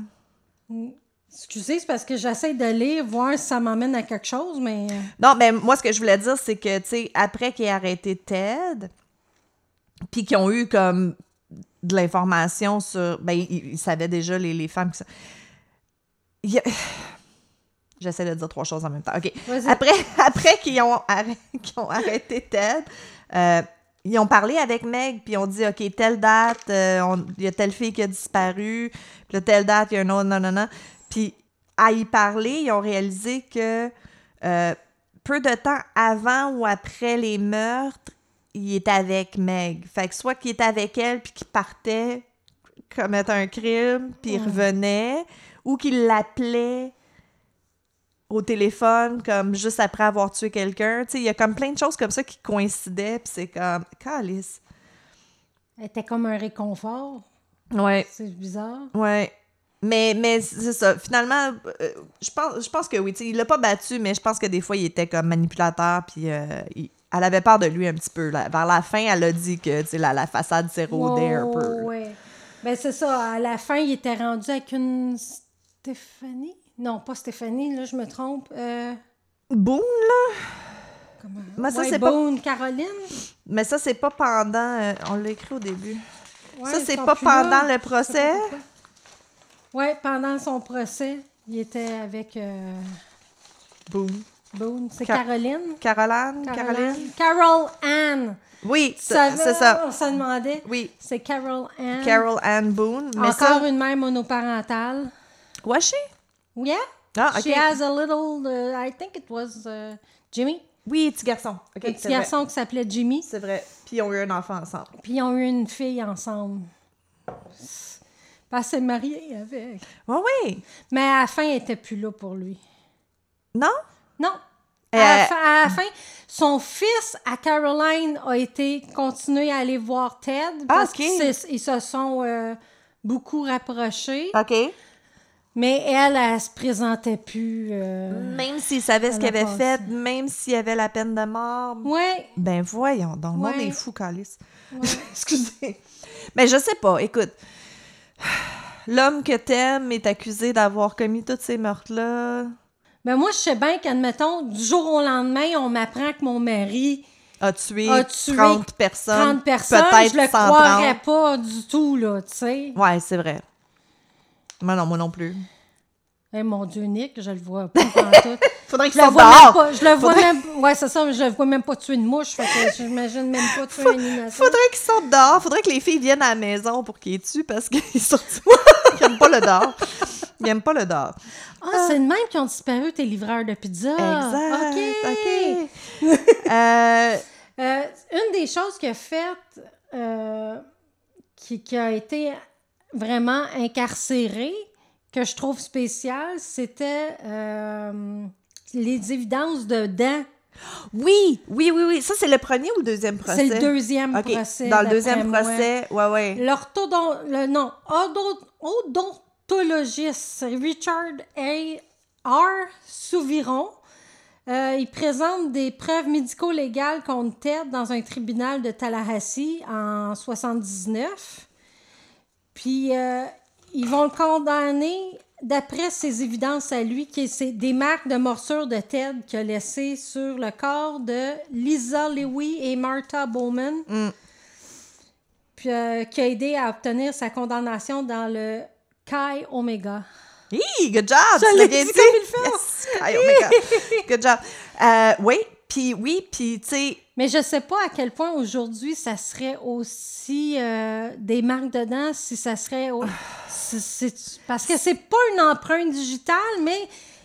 Excusez, c'est parce que j'essaie de lire, voir si ça m'emmène à quelque chose, mais. Non, mais moi, ce que je voulais dire, c'est que, tu sais, après qu'il ait arrêté Ted, puis qu'ils ont eu comme de l'information sur. Ben, ils, ils savaient déjà les, les femmes qui sont. Il y a- J'essaie de dire trois choses en même temps. OK. Après, après qu'ils ont, ont arrêté Ted, euh, ils ont parlé avec Meg, puis ils ont dit OK, telle date, euh, il y a telle fille qui a disparu, puis là, telle date, il y a un autre, non, non, non. Puis à y parler, ils ont réalisé que euh, peu de temps avant ou après les meurtres, il était avec Meg. Fait que soit qu'il était avec elle, puis qu'il partait commettre un crime, puis il revenait, ou qu'il l'appelait au téléphone, comme juste après avoir tué quelqu'un. Tu sais, il y a comme plein de choses comme ça qui coïncidaient, puis c'est comme, calice. Elle était comme un réconfort. Ouais, C'est bizarre. ouais. Mais, mais c'est ça. Finalement, euh, je pense, je pense que oui. il l'a pas battu, mais je pense que des fois, il était comme manipulateur, puis euh, il- elle avait peur de lui un petit peu. là. Vers la fin, elle a dit que la, la façade s'érodait un peu. là. ouais. Ben, c'est ça. À la fin, il était rendu avec une Stéphanie? Non, pas Stéphanie, là, je me trompe. Euh, Boone, là? comment? Mais ça, Ouais, c'est pas- Boone, Caroline? Mais ça, c'est pas pendant. euh, on l'a écrit au début. Ouais, ça, c'est pas là. pendant le pas procès? Ouais, pendant son procès, il était avec euh, Boone. Boone. C'est Ca- Caroline? Caroline? Caroline? Carol Ann. Oui, c'est ça. On se demandait. Oui. C'est Carol Ann. Carol Ann Boone. Mais Encore ça. une mère monoparentale. Was she? Yeah. Ah. She has a little, uh, I think it was uh, Jimmy. Oui, petit garçon. Un petit vrai. garçon qui s'appelait Jimmy. C'est vrai. Puis ils ont eu un enfant ensemble. Puis ils ont eu une fille ensemble. Elle s'est mariée avec. Oui, oui. Mais à la fin, elle était plus là pour lui. Non? Non. À, la Euh, fin, à la fin, son fils à Caroline a été continué à aller voir Ted parce ok. qu'ils se- ils se sont euh, beaucoup rapprochés. OK. Mais elle, elle se présentait plus. euh, Même s'il savait ce Elle qu'il a avait fait, même s'il y avait la peine de mort. Ouais. Ben voyons, donc le monde Ouais. est fou, Calice. Excusez. Mais je sais pas, écoute. L'homme que t'aimes est accusé d'avoir commis tous ces meurtres-là. Ben moi, je sais bien qu'admettons, du jour au lendemain, on m'apprend que mon mari A tué, a tué 30 personnes. 30 personnes. Peut-être je le 130. croirais pas du tout, là, tu sais. Ouais, c'est vrai. Non, moi non plus. Eh, mon Dieu, Nick, je le vois pas tout. Faudrait qu'il le même dehors. pas. Je le vois Faudrait- même. Ouais, c'est ça, mais je le vois même pas tuer une mouche. Fait que j'imagine même pas tuer une animation. Faudrait qu'il sorte dehors. Faudrait que les filles viennent à la maison pour qu'il les tue parce qu'ils sortent. Ils aiment pas le dehors. Ils aiment pas le dehors. Ah, c'est de même qu'ils ont disparu tes livreurs de pizza. exact. OK. OK. Euh, Euh, une des choses qu'il a faites, euh, qui, qui a été vraiment incarcérée, que je trouve spéciale, c'était euh, les évidences de dents. oui, oui, oui, oui. Ça, c'est le premier ou le deuxième procès? C'est le deuxième procès. Dans le deuxième procès, ouais, ouais. L'orthodon... Le, odo- odontologiste Richard A. R. Souviron, euh, il présente des preuves médico-légales contre Ted dans un tribunal de Tallahassee en 79. Puis, euh, ils vont le condamner d'après ses évidences à lui, qui est des marques de morsure de Ted qu'il a laissées sur le corps de Lisa Lewy et Martha Bowman Mm. puis euh, qui a aidé à obtenir sa condamnation dans le Chi Omega. Hi, good job! Je l'ai dit dit. comme il faut. Yes! Aïe, my God. Good job. Euh, oui, puis oui, puis tu sais, Mais je sais pas à quel point aujourd'hui ça serait aussi euh, des marques dedans, si ça serait. au- parce que c'est pas une empreinte digitale, mais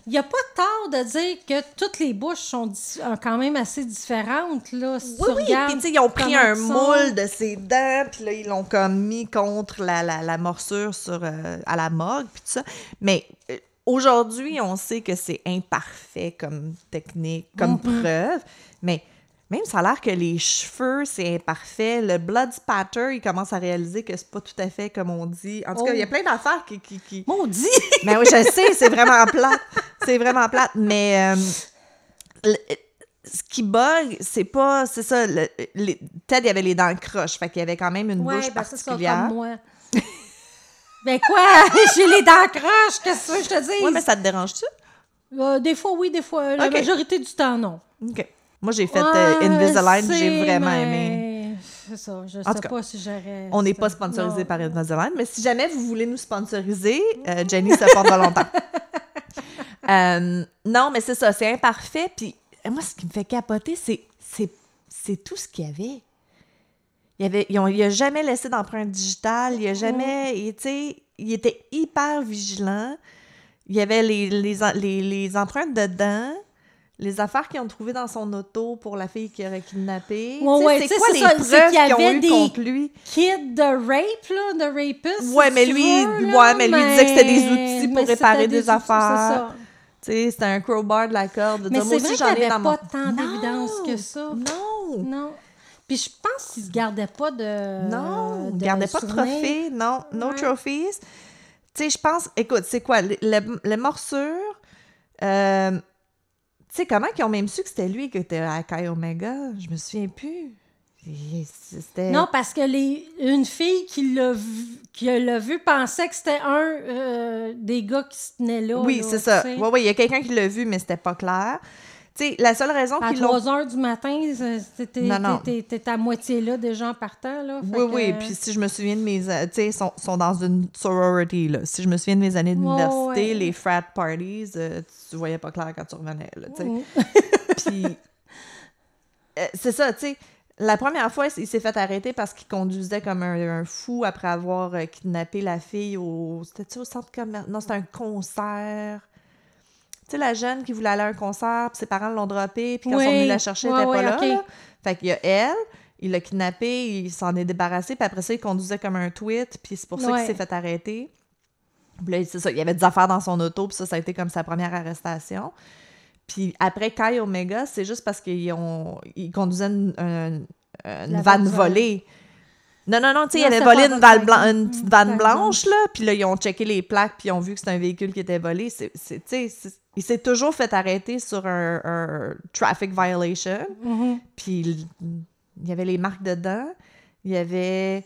il n'y a pas tort de dire que toutes les bouches sont euh, quand même assez différentes. Là, si Oui, oui, puis ils ont pris un moule de ses dents, puis là, ils l'ont comme mis contre la, la, la morsure sur, euh, à la morgue, puis tout ça. Mais euh, aujourd'hui, on sait que c'est imparfait comme technique, comme Mhm. preuve, mais même ça a l'air que les cheveux, c'est imparfait. Le blood spatter, il commence à réaliser que c'est pas tout à fait comme on dit. En tout cas, il y a Oh. plein d'affaires qui... qui, qui... Maudit! Mais oui, je sais, c'est vraiment plate. C'est vraiment plate. Mais euh, le- ce qui bug, c'est pas. C'est ça. le- les- Ted, il avait les dents croches. Fait qu'il y avait quand même une Ouais, bouche ben ça, particulière. comme moi. ben quoi? J'ai les dents croches, qu'est-ce que je te dis? Ouais, mais ça te dérange-tu? Euh, des fois, oui, des fois. La majorité du temps, non. OK. Moi, j'ai fait Ouais, euh, Invisalign, j'ai vraiment aimé. C'est ça, je tout sais cas, pas si j'aurais... On n'est pas sponsorisé non. par Invisalign, mais si jamais vous voulez nous sponsoriser, euh, Jenny se porte volontaire. Euh, non, mais c'est ça, c'est imparfait. Puis euh, moi, ce qui me fait capoter, c'est, c'est, c'est tout ce qu'il y avait. Il avait, il a jamais laissé d'empreinte digitale, il a jamais, il, tu sais, il était hyper vigilant. Il y avait les, les, en- les, les empreintes dedans, les affaires qu'ils ont trouvées dans son auto pour la fille qui aurait kidnappé. Ouais, c'est quoi les ça, preuves qu'il y qu'ils ont avait des- contre lui? Kid de rape, là, de rapist. Ouais, mais lui- veux, ouais, mais lui, disait que c'était des outils pour mais réparer des affaires. c'est c'était un crowbar de la corde. de Mais c'est vrai qu'il n'y avait mon... pas tant d'évidence que ça. Non! Non. Puis je pense qu'ils se gardaient pas de. Non, il de gardait pas de trophées, non, no Ouais. trophies. Tu sais, je pense, écoute, c'est quoi, les, les- les morsures, euh, tu sais, comment qu'ils ont même su que c'était lui qui était à Kai Omega? Je me souviens plus. Non, parce que les, une fille qui l'a vu, qui l'a vu pensait que c'était un euh, des gars qui se tenaient là. Oui, c'est ça. Oui, oui, il y a quelqu'un qui l'a vu, mais c'était pas clair. Sais, la seule raison À qu'ils l'ont 3 heures du matin, t'es à moitié là, déjà en partant. Là, Fait Oui, que- oui. Puis si je me souviens de mes. euh, Tu sais, ils sont, sont dans une sorority, là. Si je me souviens de mes années d'université, ouais. les frat parties, euh, tu voyais pas clair quand tu revenais, là, tu sais. Puis. euh, c'est ça, tu sais. La première fois, il s'est fait arrêter parce qu'il conduisait comme un, un fou après avoir euh, kidnappé la fille au. C'était-tu au centre commercial? Non, c'était un concert. Tu sais, la jeune qui voulait aller à un concert, puis ses parents l'ont droppé, puis quand ils sont Oui. venus la chercher, elle Ouais, était pas là. Fait qu'il y a elle, il l'a kidnappé, il s'en est débarrassé, puis après ça, il conduisait comme un tweet, puis c'est pour ça qu'il s'est fait arrêter. Puis là, c'est ça, il y avait des affaires dans son auto, puis ça, ça a été comme sa première arrestation. Puis après, Kai Omega, c'est juste parce qu'ils ont... ils conduisaient une, un- une vanne vanne volée. Non, non, non, tu sais, avaient c'était volé une, vanne blan- blanche. une petite vanne blanche, là, puis là, ils ont checké les plaques, puis ils ont vu que c'était un véhicule qui était volé. C'est, tu sais, il s'est toujours fait arrêter sur un, un traffic violation, Mhm. puis il, y avait les marques dedans. Il y avait...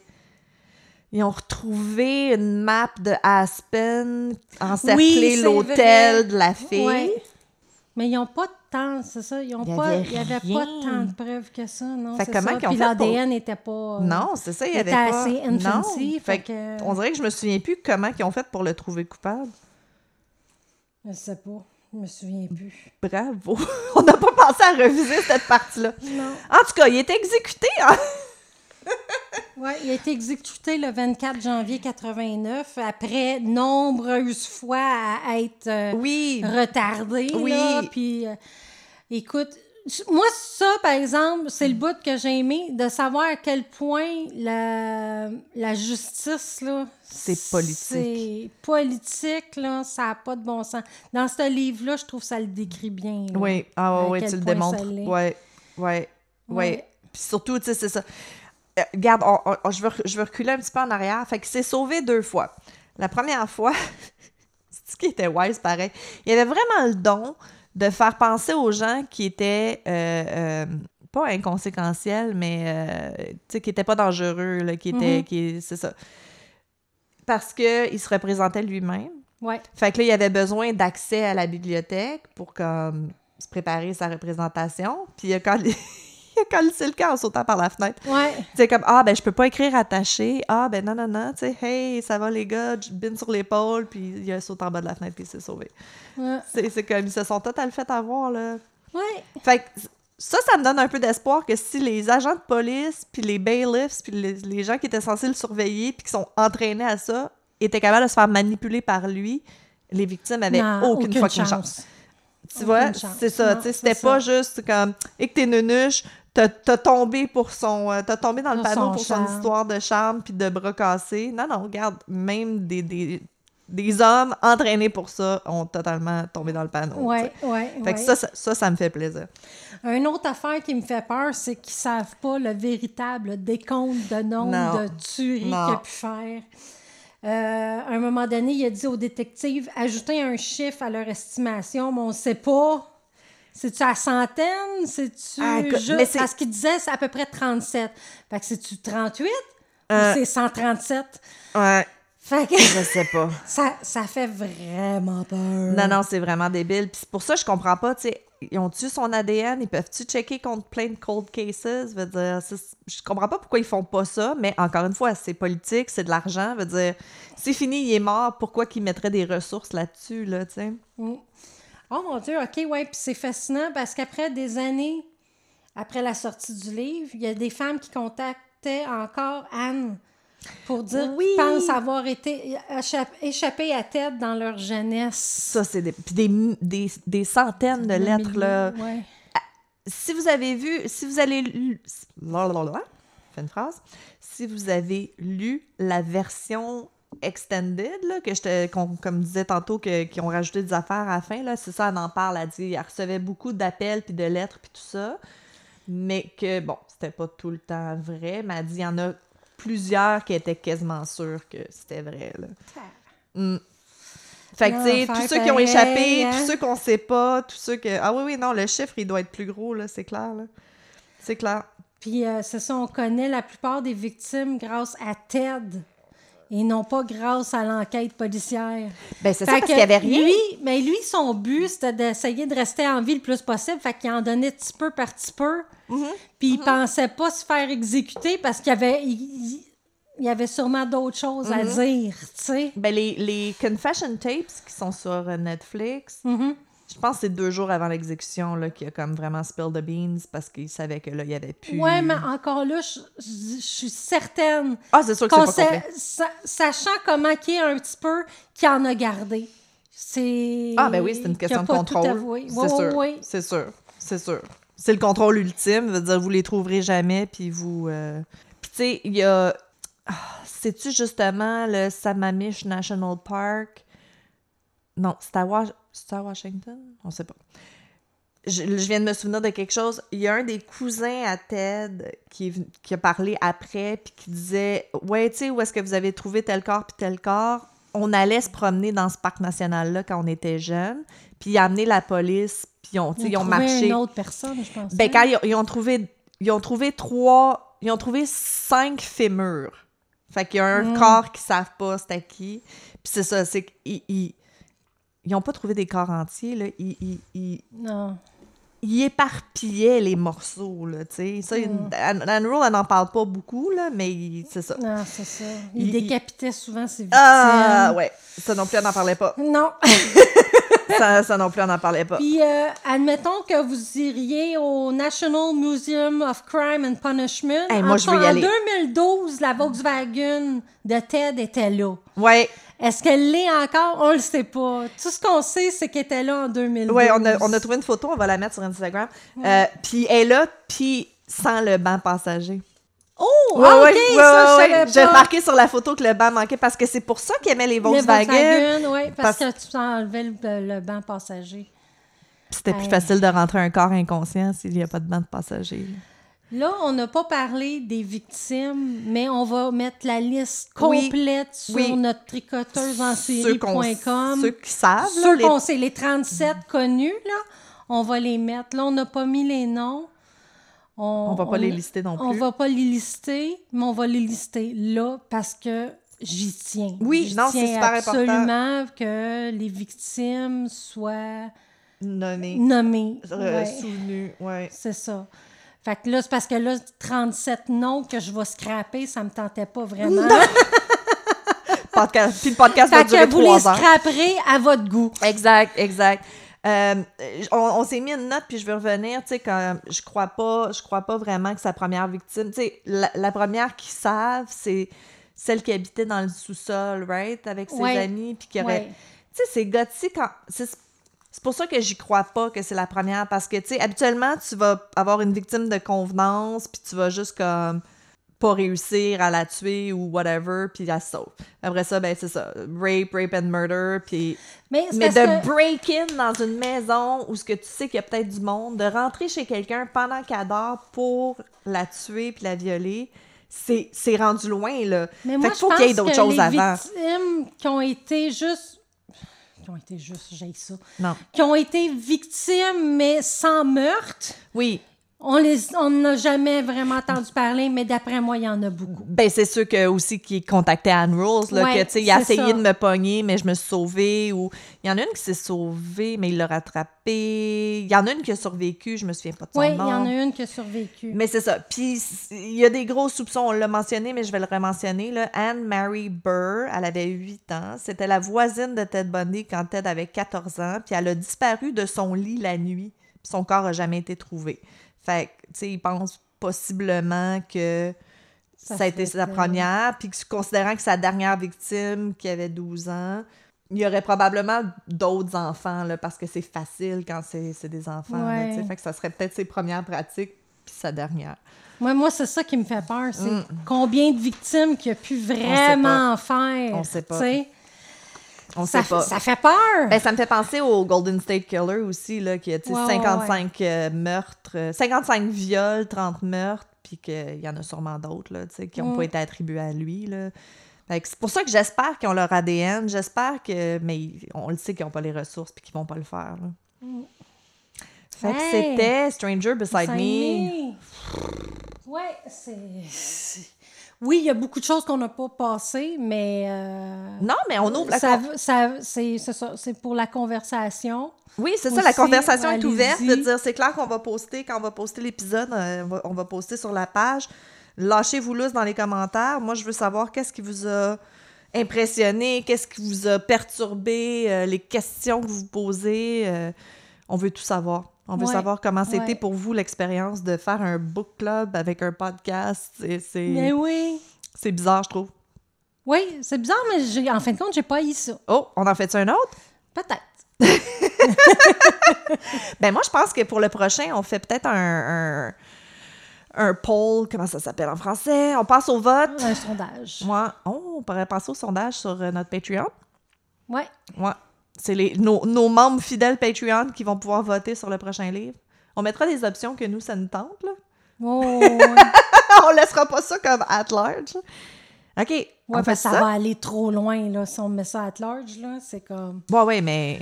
Ils ont retrouvé une map de Aspen, encerclé Oui, l'hôtel de la fille. Ouais. Mais ils n'ont pas temps, c'est ça? Ils ont Il y pas, avait pas tant de preuves que ça, non? Fait comment ça? Puis l'ADN n'était pas. euh, Non, c'est ça, il y avait pas... assez non. infancy. Fait que. On dirait que je me souviens plus comment ils ont fait pour le trouver coupable. Je sais pas. Je me souviens plus. Bravo! On n'a pas pensé à reviser cette partie-là. Non. En tout cas, il est exécuté. hein? Ouais, il a été exécuté le 24 janvier 89 après nombreuses fois à être euh, Oui. retardé. Oui. là, puis, euh, écoute, moi, ça, par exemple, c'est le bout que j'ai aimé, de savoir à quel point la, la justice, là... C'est politique. C'est politique, là, ça n'a pas de bon sens. Dans ce livre-là, je trouve que ça le décrit bien. là. Oui, ah ouais, tu le démontres. ouais, ouais. Ouais. Puis surtout, tu sais, c'est ça. Euh, regarde, on- on- je, veux, je veux reculer un petit peu en arrière. Fait qu'il s'est sauvé deux fois. La première fois, c'est ce qui était wise, pareil? Il avait vraiment le don de faire penser aux gens qui étaient euh, euh, pas inconséquentiels, mais euh, qui étaient pas dangereux, là, qui étaient, Mhm. qui, c'est ça. Parce qu'il se représentait lui-même. Ouais. Fait que là, il avait besoin d'accès à la bibliothèque pour comme se préparer sa représentation. Puis il a collé, il a collé le camp en sautant par la fenêtre. Ouais. Tu sais, comme, ah, ben, je peux pas écrire attaché. Ah, ben, non, non, non. Tu sais, hey, ça va, les gars, bin sur l'épaule. Puis il a sauté en bas de la fenêtre, puis il s'est sauvé. Ouais. C'est c'est comme, ils se sont total fait avoir, là. Ouais. Fait que ça, ça me donne un peu d'espoir que si les agents de police, puis les bailiffs, puis les, les gens qui étaient censés le surveiller, puis qui sont entraînés à ça, étaient capables de se faire manipuler par lui, les victimes avaient Non, aucune, fucking chance. Tu Aucune vois, chance. c'est ça. Tu c'est C'était pas juste comme, et que t'es nunuche, t'as tombé pour son. euh, T'as tombé dans le panneau son pour son histoire de charme puis de bras cassés. Non, non, regarde, même des, des, des hommes entraînés pour ça ont totalement tombé dans le panneau. sais. ouais. Fait que ça, ça, ça, ça me fait plaisir. Une autre affaire qui me fait peur, c'est qu'ils savent pas le véritable décompte de nombre Non. de tueries qu'il a pu faire. Euh, à un moment donné, il a dit aux détectives ajoutez un chiffre à leur estimation, mais on sait pas. C'est-tu à centaine? C'est-tu Ah, juste. Parce qu'il disait c'est à peu près 37. Fait que c'est-tu 38 Euh. ou c'est 137? Ouais, Fait que je sais pas. ça, ça fait vraiment peur. Non, non, c'est vraiment débile. Puis c'est pour ça je comprends pas, tu sais, ils ont-tu son ADN? Ils peuvent-tu checker contre plein de cold cases? Veut dire, je comprends pas pourquoi ils font pas ça, mais encore une fois, c'est politique, c'est de l'argent. Dire, c'est fini, il est mort, pourquoi qu'ils mettraient des ressources là-dessus, là, tu sais? Mm. Oh mon Dieu, OK, ouais, puis c'est fascinant parce qu'après des années, après la sortie du livre, il y a des femmes qui contactaient encore Anne pour dire Oui. qu'ils pensent avoir été échapp- échappés à tête dans leur jeunesse. Ça, c'est des, des, des, des centaines de lettres, là. Ouais. si vous avez vu, si vous allez lu, une phrase, si vous avez lu la version extended, là, que je qu'on- comme disait tantôt, que, qui ont rajouté des affaires à la fin, là, c'est ça, elle en parle, elle dit, elle recevait beaucoup d'appels, puis de lettres, puis tout ça, mais que, bon, c'était pas tout le temps vrai, mais elle dit, il y en a plusieurs qui étaient quasiment sûrs que c'était vrai, là. Mm. Fait que, tu sais, tous ceux qui ont échappé, hein? tous ceux qu'on sait pas, tous ceux que... Ah oui, oui, non, le chiffre, il doit être plus gros, là, c'est clair, là. C'est clair. Puis euh, c'est ça, on connaît la plupart des victimes grâce à Ted et non pas grâce à l'enquête policière. Ben, c'est ça, parce qu'il y avait rien. Lui, mais lui, son but, c'était d'essayer de rester en vie le plus possible. Fait qu'il en donnait petit peu par petit peu. Mm-hmm. Puis il pensait pas se faire exécuter parce qu'il y avait, il, il- avait sûrement d'autres choses à Mm-hmm. dire, tu sais. Ben, les, les confession tapes qui sont sur euh, Netflix, Mhm. Je pense que c'est deux jours avant l'exécution qu'il a comme vraiment spill the beans parce qu'il savait que là, il y avait plus... Ouais, mais encore là, je, je- je suis certaine Ah, c'est sûr que c'est sa- sachant comment qu'il est un petit peu, qu'il en a gardé. C'est... Ah, ben oui, c'est une question de contrôle. C'est sûr. C'est sûr. C'est sûr. c'est le contrôle ultime. Veut dire, vous les trouverez jamais, puis vous... euh, Puis tu sais, il y a... Ah, C'est-tu justement le Sammamish National Park? Non, c'est à, Wa- c'est à Washington? On sait pas. Je, je viens de me souvenir de quelque chose. Il y a un des cousins à Ted qui, qui a parlé après, puis qui disait Ouais, tu sais, où est-ce que vous avez trouvé tel corps puis tel corps On allait se promener dans ce parc national-là quand on était jeunes, puis il a amené la police, puis ils ont, ils ont marché. une autre personne, je pense. Ben, quand ils, ont- ils ont trouvé, ils ont trouvé trois, ils ont trouvé cinq fémurs. Fait qu'il y a un Mm. corps qu'ils savent pas c'était qui. Puis c'est ça, c'est qu'ils ils, ils ont pas trouvé des corps entiers, là. Ils, ils, ils, Non. ils éparpillaient les morceaux, là, tu sais. Ça, Mm. Anne, Rule, elle n'en parle pas beaucoup, là, mais c'est ça. Non, c'est ça. Il, décapitait souvent ses victimes. Ah, ouais. Ça non plus, elle n'en parlait pas. Non. Ça, ça non plus, elle n'en parlait pas. Puis, euh, admettons que vous iriez au National Museum of Crime and Punishment. Hey, moi, En- je veux y en aller. 2012, la Volkswagen de Ted était là. Ouais, Est-ce qu'elle l'est encore? On le sait pas. Tout ce qu'on sait, c'est qu'elle était là en 2012. ouais on, a, on a trouvé une photo, on va la mettre sur Instagram. Euh, puis elle est là, puis sans le banc passager. Oh! Ouais, ah, OK, ouais, ça, ouais, je. J'ai remarqué sur la photo que le banc manquait parce que c'est pour ça qu'il aimait les Les Volkswagen. Volkswagen, oui, parce, Parce- que tu enlevais le, le banc passager. C'était plus facile de rentrer un corps inconscient s'il n'y a pas de banc de passager. Là, on n'a pas parlé des victimes, mais on va mettre la liste Oui, complète sur oui. notre tricoteuse en série.com. Ceux qui savent. Ceux les- qu'on sait, les 37 connus, là, on va les mettre. Là, on n'a pas mis les noms. On va pas les lister non On plus. va pas les lister, mais on va les lister là parce que j'y tiens. Oui, J'y non, c'est important. absolument que les victimes soient Nommés, nommées. euh, Ouais, souvenus, ouais. c'est ça. Fait que là, c'est parce que là, 37 noms que je vais scraper, ça me tentait pas vraiment. Podcast, puis le podcast va fait durer que vous les scraperez à votre goût. Exact, exact. Euh, on on s'est mis une note, puis je vais revenir, tu sais, quand je crois pas, je crois pas vraiment que sa première victime, tu sais, la, la première qui savent, c'est celle qui habitait dans le sous-sol, right, avec ses Ouais. amis, puis qui aurait... Ouais. Tu sais, c'est gothique quand... C'est c'est pour ça que j'y crois pas que c'est la première, parce que, tu sais, habituellement, tu vas avoir une victime de convenance, puis tu vas juste comme pas réussir à la tuer ou whatever, puis se sauve. Après ça, ben c'est ça, rape, rape and murder, puis... Mais, Mais de que- break-in dans une maison où ce que tu sais qu'il y a peut-être du monde, de rentrer chez quelqu'un pendant qu'elle dort pour la tuer puis la violer, c'est rendu loin, là. Mais fait moi, qu'il je faut pense qu'il y ait d'autres que choses les avant. victimes qui ont été juste... Qui ont été juste, j'ai ça. Non. Qui ont été victimes, mais sans meurtre, Oui. On les on n'a jamais vraiment entendu parler, mais d'après moi, il y en a beaucoup. Ben, c'est sûr que aussi qui contactait Anne Rose, là, Ouais, que, tu sais, il a essayé ça. de me pogner, mais je me suis sauvée, ou... Il y en a une qui s'est sauvée, mais il l'a rattrapée. Il y en a une qui a survécu, je me souviens pas de son Oui, il y nom. en a une qui a survécu. Mais c'est ça. Puis il y a des gros soupçons, on l'a mentionné, mais je vais le rementionner. Là. Anne-Mary Burr, elle avait 8 ans. C'était la voisine de Ted Bundy quand Ted avait 14 ans. Puis elle a disparu de son lit la nuit. Puis son corps n'a jamais été trouvé. Fait que, tu sais, ils pensent possiblement que ça, Ça a été sa première. Puis que, considérant que sa dernière victime, qui avait 12 ans, il y aurait probablement d'autres enfants, là, parce que c'est facile quand c'est des enfants. Ouais. fait que ça serait peut-être ses premières pratiques, puis sa dernière. Moi, moi c'est ça qui me fait peur. C'est Mm. combien de victimes qu'il a pu vraiment faire. On sait pas. On Ça, sait pas. ça fait peur. Ben, ça me fait penser au Golden State Killer aussi, là, qui a tu sais, Ouais, ouais, 55 euh, meurtres, euh, 55 viols, 30 meurtres, puis qu'il y en a sûrement d'autres là, qui n'ont Mm. pas été attribués à lui. Là. C'est pour ça que j'espère qu'ils ont leur ADN, j'espère que. Mais on le sait qu'ils n'ont pas les ressources puis qu'ils vont pas le faire. Là. Fait que Mm. C'était Stranger Beside Me. Ouais, c'est. Oui, il y a beaucoup de choses qu'on n'a pas passées, mais. euh, Non, mais on ouvre la ça, c'est pour la conversation. Oui, c'est ça, la conversation est ouverte. De dire, c'est clair qu'on va poster, quand on va poster l'épisode, euh, on, va, on va poster sur la page. Lâchez-vous lousse dans les commentaires. Moi, je veux savoir qu'est-ce qui vous a impressionné, qu'est-ce qui vous a perturbé, euh, les questions que vous vous posez. euh, on veut tout savoir. On veut Ouais, savoir comment c'était ouais. pour vous l'expérience de faire un book club avec un podcast. C'est- Mais oui. c'est bizarre, je trouve. Oui, c'est bizarre, mais j'ai- en fin de compte, j'ai pas eu ça. Oh, on en fait un autre? Peut-être. ben moi, je pense que pour le prochain, on fait peut-être un, un, un poll, comment ça s'appelle en français? On passe au vote. Un sondage. Moi, oh, on pourrait passer au sondage sur euh, notre Patreon. Ouais. Ouais. C'est les, nos, nos membres fidèles Patreon qui vont pouvoir voter sur le prochain livre. On mettra des options que nous, ça nous tente, là. Oh, ouais. on laissera pas ça comme at large. OK. Ouais, on fait parce que ça, ça. va aller trop loin, là, si on met ça à large, là, c'est comme... Ouais, ouais, mais.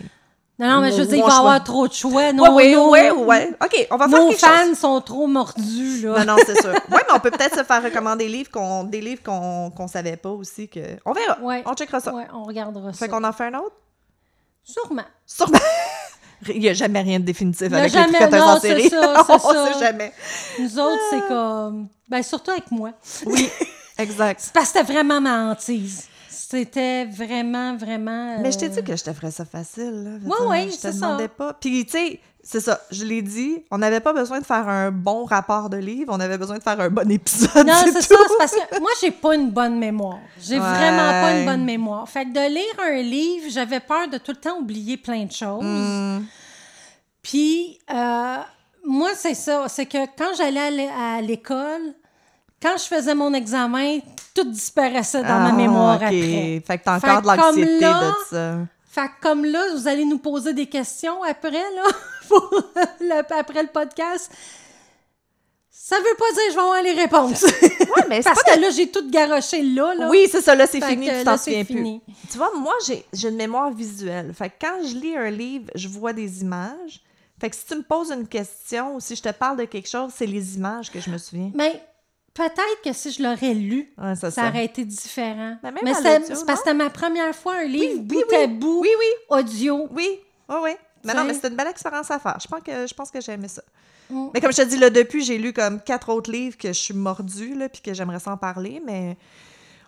Non, non, mais je veux dire, il va y avoir trop de choix. Ouais, Nos, ouais, ouais, ouais. OK, on va faire Nos quelque fans chose. sont trop mordus, là. Non, non, c'est sûr. Ouais, mais on peut peut-être se faire recommander des livres qu'on, des livres qu'on, qu'on savait pas aussi. que On verra. Ouais. On checkera ça. Ouais, on regardera ça. Fait qu'on en fait un autre? Sûrement. Sûrement. Il n'y a jamais rien de définitif avec les tricoteuses en série. ça, on ça. sait jamais. Nous autres, c'est comme... Ben, surtout avec moi. Oui, exact. C'est parce que c'était vraiment ma hantise. C'était vraiment, vraiment... Mais je t'ai euh, dit que je te ferais ça facile. Là. Dire, ouais, Je te ça. demandais pas. Puis, tu sais, c'est ça. Je l'ai dit, on n'avait pas besoin de faire un bon rapport de livre, on avait besoin de faire un bon épisode. Non, c'est ça, c'est parce que moi, j'ai pas une bonne mémoire. J'ai Ouais. vraiment pas une bonne mémoire. Fait que de lire un livre, j'avais peur de tout le temps oublier plein de choses. Hmm. Puis, euh, moi, c'est ça. C'est que quand j'allais à l'é- à l'école, quand je faisais mon examen, tout disparaissait dans ma Ah, mémoire après. Fait que t'as Fait encore de l'anxiété de ça. Fait que comme là, vous allez nous poser des questions après, là, pour le- après le podcast. Ça veut pas dire que je vais avoir les réponses. Ouais, mais Parce pas que là, j'ai tout garoché là. là. Oui, c'est ça, là, c'est fini, tu t'en souviens plus. Tu vois, moi, j'ai une mémoire visuelle. Fait que quand je lis un livre, je vois des images. Fait que si tu me poses une question ou si je te parle de quelque chose, c'est les images que je me souviens. Mais peut-être que si je l'aurais lu, Ouais, ça ça. aurait été différent. Mais c'est parce que c'était ma première fois un livre oui, bout oui. à bout, oui, audio. oui. Oui, oui. Mais non, mais c'était une belle expérience à faire. Je pense que, je pense que j'ai aimé ça. Mm. Mais comme je te dis, là, depuis, j'ai lu comme quatre autres livres que je suis mordue, là, puis que j'aimerais s'en parler. Mais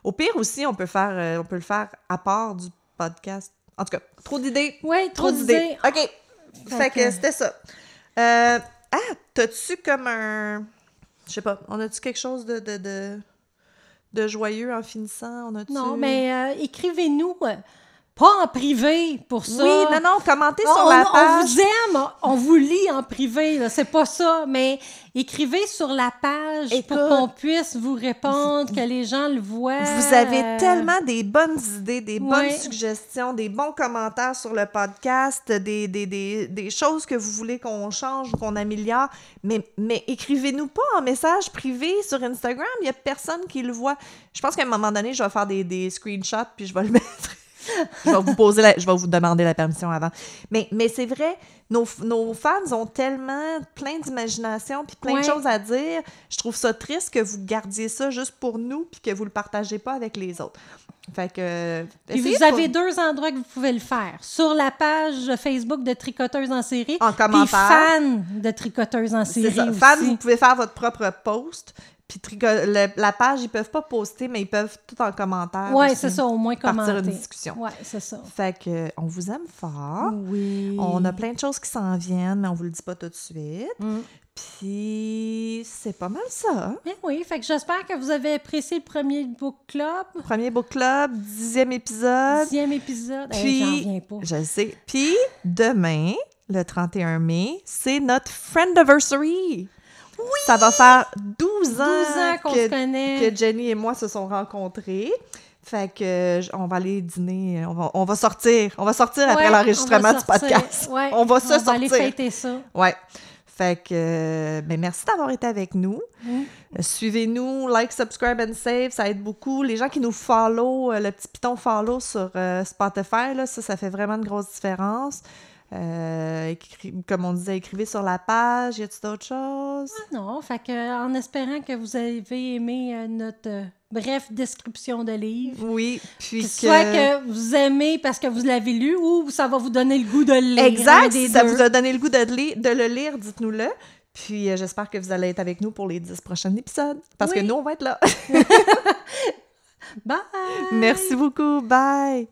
au pire aussi, on peut, faire, euh, on peut le faire à part du podcast. En tout cas, trop d'idées. Oui, trop, Trop d'idées. OK. Fait, que, que- c'était ça. Euh, ah, t'as-tu comme un. Je sais pas, on a-tu quelque chose de, de, de, de joyeux en finissant? On a-tu... Non, mais euh, écrivez-nous, euh, pas en privé pour ça. Oui, non, non, commentez On, sur on- la on page. vous aime, on vous lit en privé, c'est pas ça, mais écrivez sur la page pour qu'on puisse vous répondre, que les gens le voient. Vous avez euh, tellement des bonnes idées, des bonnes suggestions, des bons commentaires sur le podcast, des, des, des, des choses que vous voulez qu'on change ou qu'on améliore. Mais, mais écrivez-nous pas en message privé sur Instagram. Il n'y a personne qui le voit. Je pense qu'à un moment donné, je vais faire des, des screenshots puis je vais le mettre. Je vais vous poser la- je vais vous demander la permission avant. Mais, mais c'est vrai, nos, nos fans ont tellement plein d'imagination puis plein Ouais. de choses à dire. Je trouve ça triste que vous gardiez ça juste pour nous puis que vous le partagez pas avec les autres. Fait que. Puis vous avez deux endroits que vous pouvez le faire. Sur la page Facebook de Tricoteuses en série. En Puis commentaire. fan de Tricoteuses en série. Fans, vous pouvez faire votre propre post. Puis le- la page, ils peuvent pas poster, mais ils peuvent tout en commentaire. Aussi c'est ça, au moins Partir commenter. une discussion. Ouais, c'est ça. Fait que on vous aime fort. Oui. On a plein de choses qui s'en viennent, mais on vous le dit pas tout de suite. Mm. Puis c'est pas mal ça. Bien oui, fait que j'espère que vous avez apprécié le premier book club. Premier book club, dixième épisode. Dixième épisode. Hey, Puis, pas. je le sais. Puis demain, le 31 mai, c'est notre Friendiversary. Oui! Ça va faire 12 ans, 12 ans qu'on que, se connaît. que Jenny et moi se sont rencontrés. Fait que on va aller dîner, on va, on va sortir, on va sortir après l'enregistrement du sortir. podcast. Ouais, on va se On va aller sortir. fêter ça. Ouais. Fait que, ben merci d'avoir été avec nous. Mm. Suivez-nous, like, subscribe and save, ça aide beaucoup. Les gens qui nous follow, euh, le petit piton follow sur euh, Spotify, là, ça, ça fait vraiment une grosse différence. Euh, écri- comme on disait, écrivez sur la page. Y a-t-il d'autres choses? Non, fait que en espérant que vous avez aimé euh, notre euh, bref description de livre. Oui, puis Que. Soit que vous aimez parce que vous l'avez lu ou ça va vous donner le goût de le lire. Exact, si ça deux. vous a donné le goût de, le li- de le lire, dites-nous-le. Puis j'espère que vous allez être avec nous pour les 10 prochains épisodes. Parce que nous, on va être là. Bye! Merci beaucoup. Bye!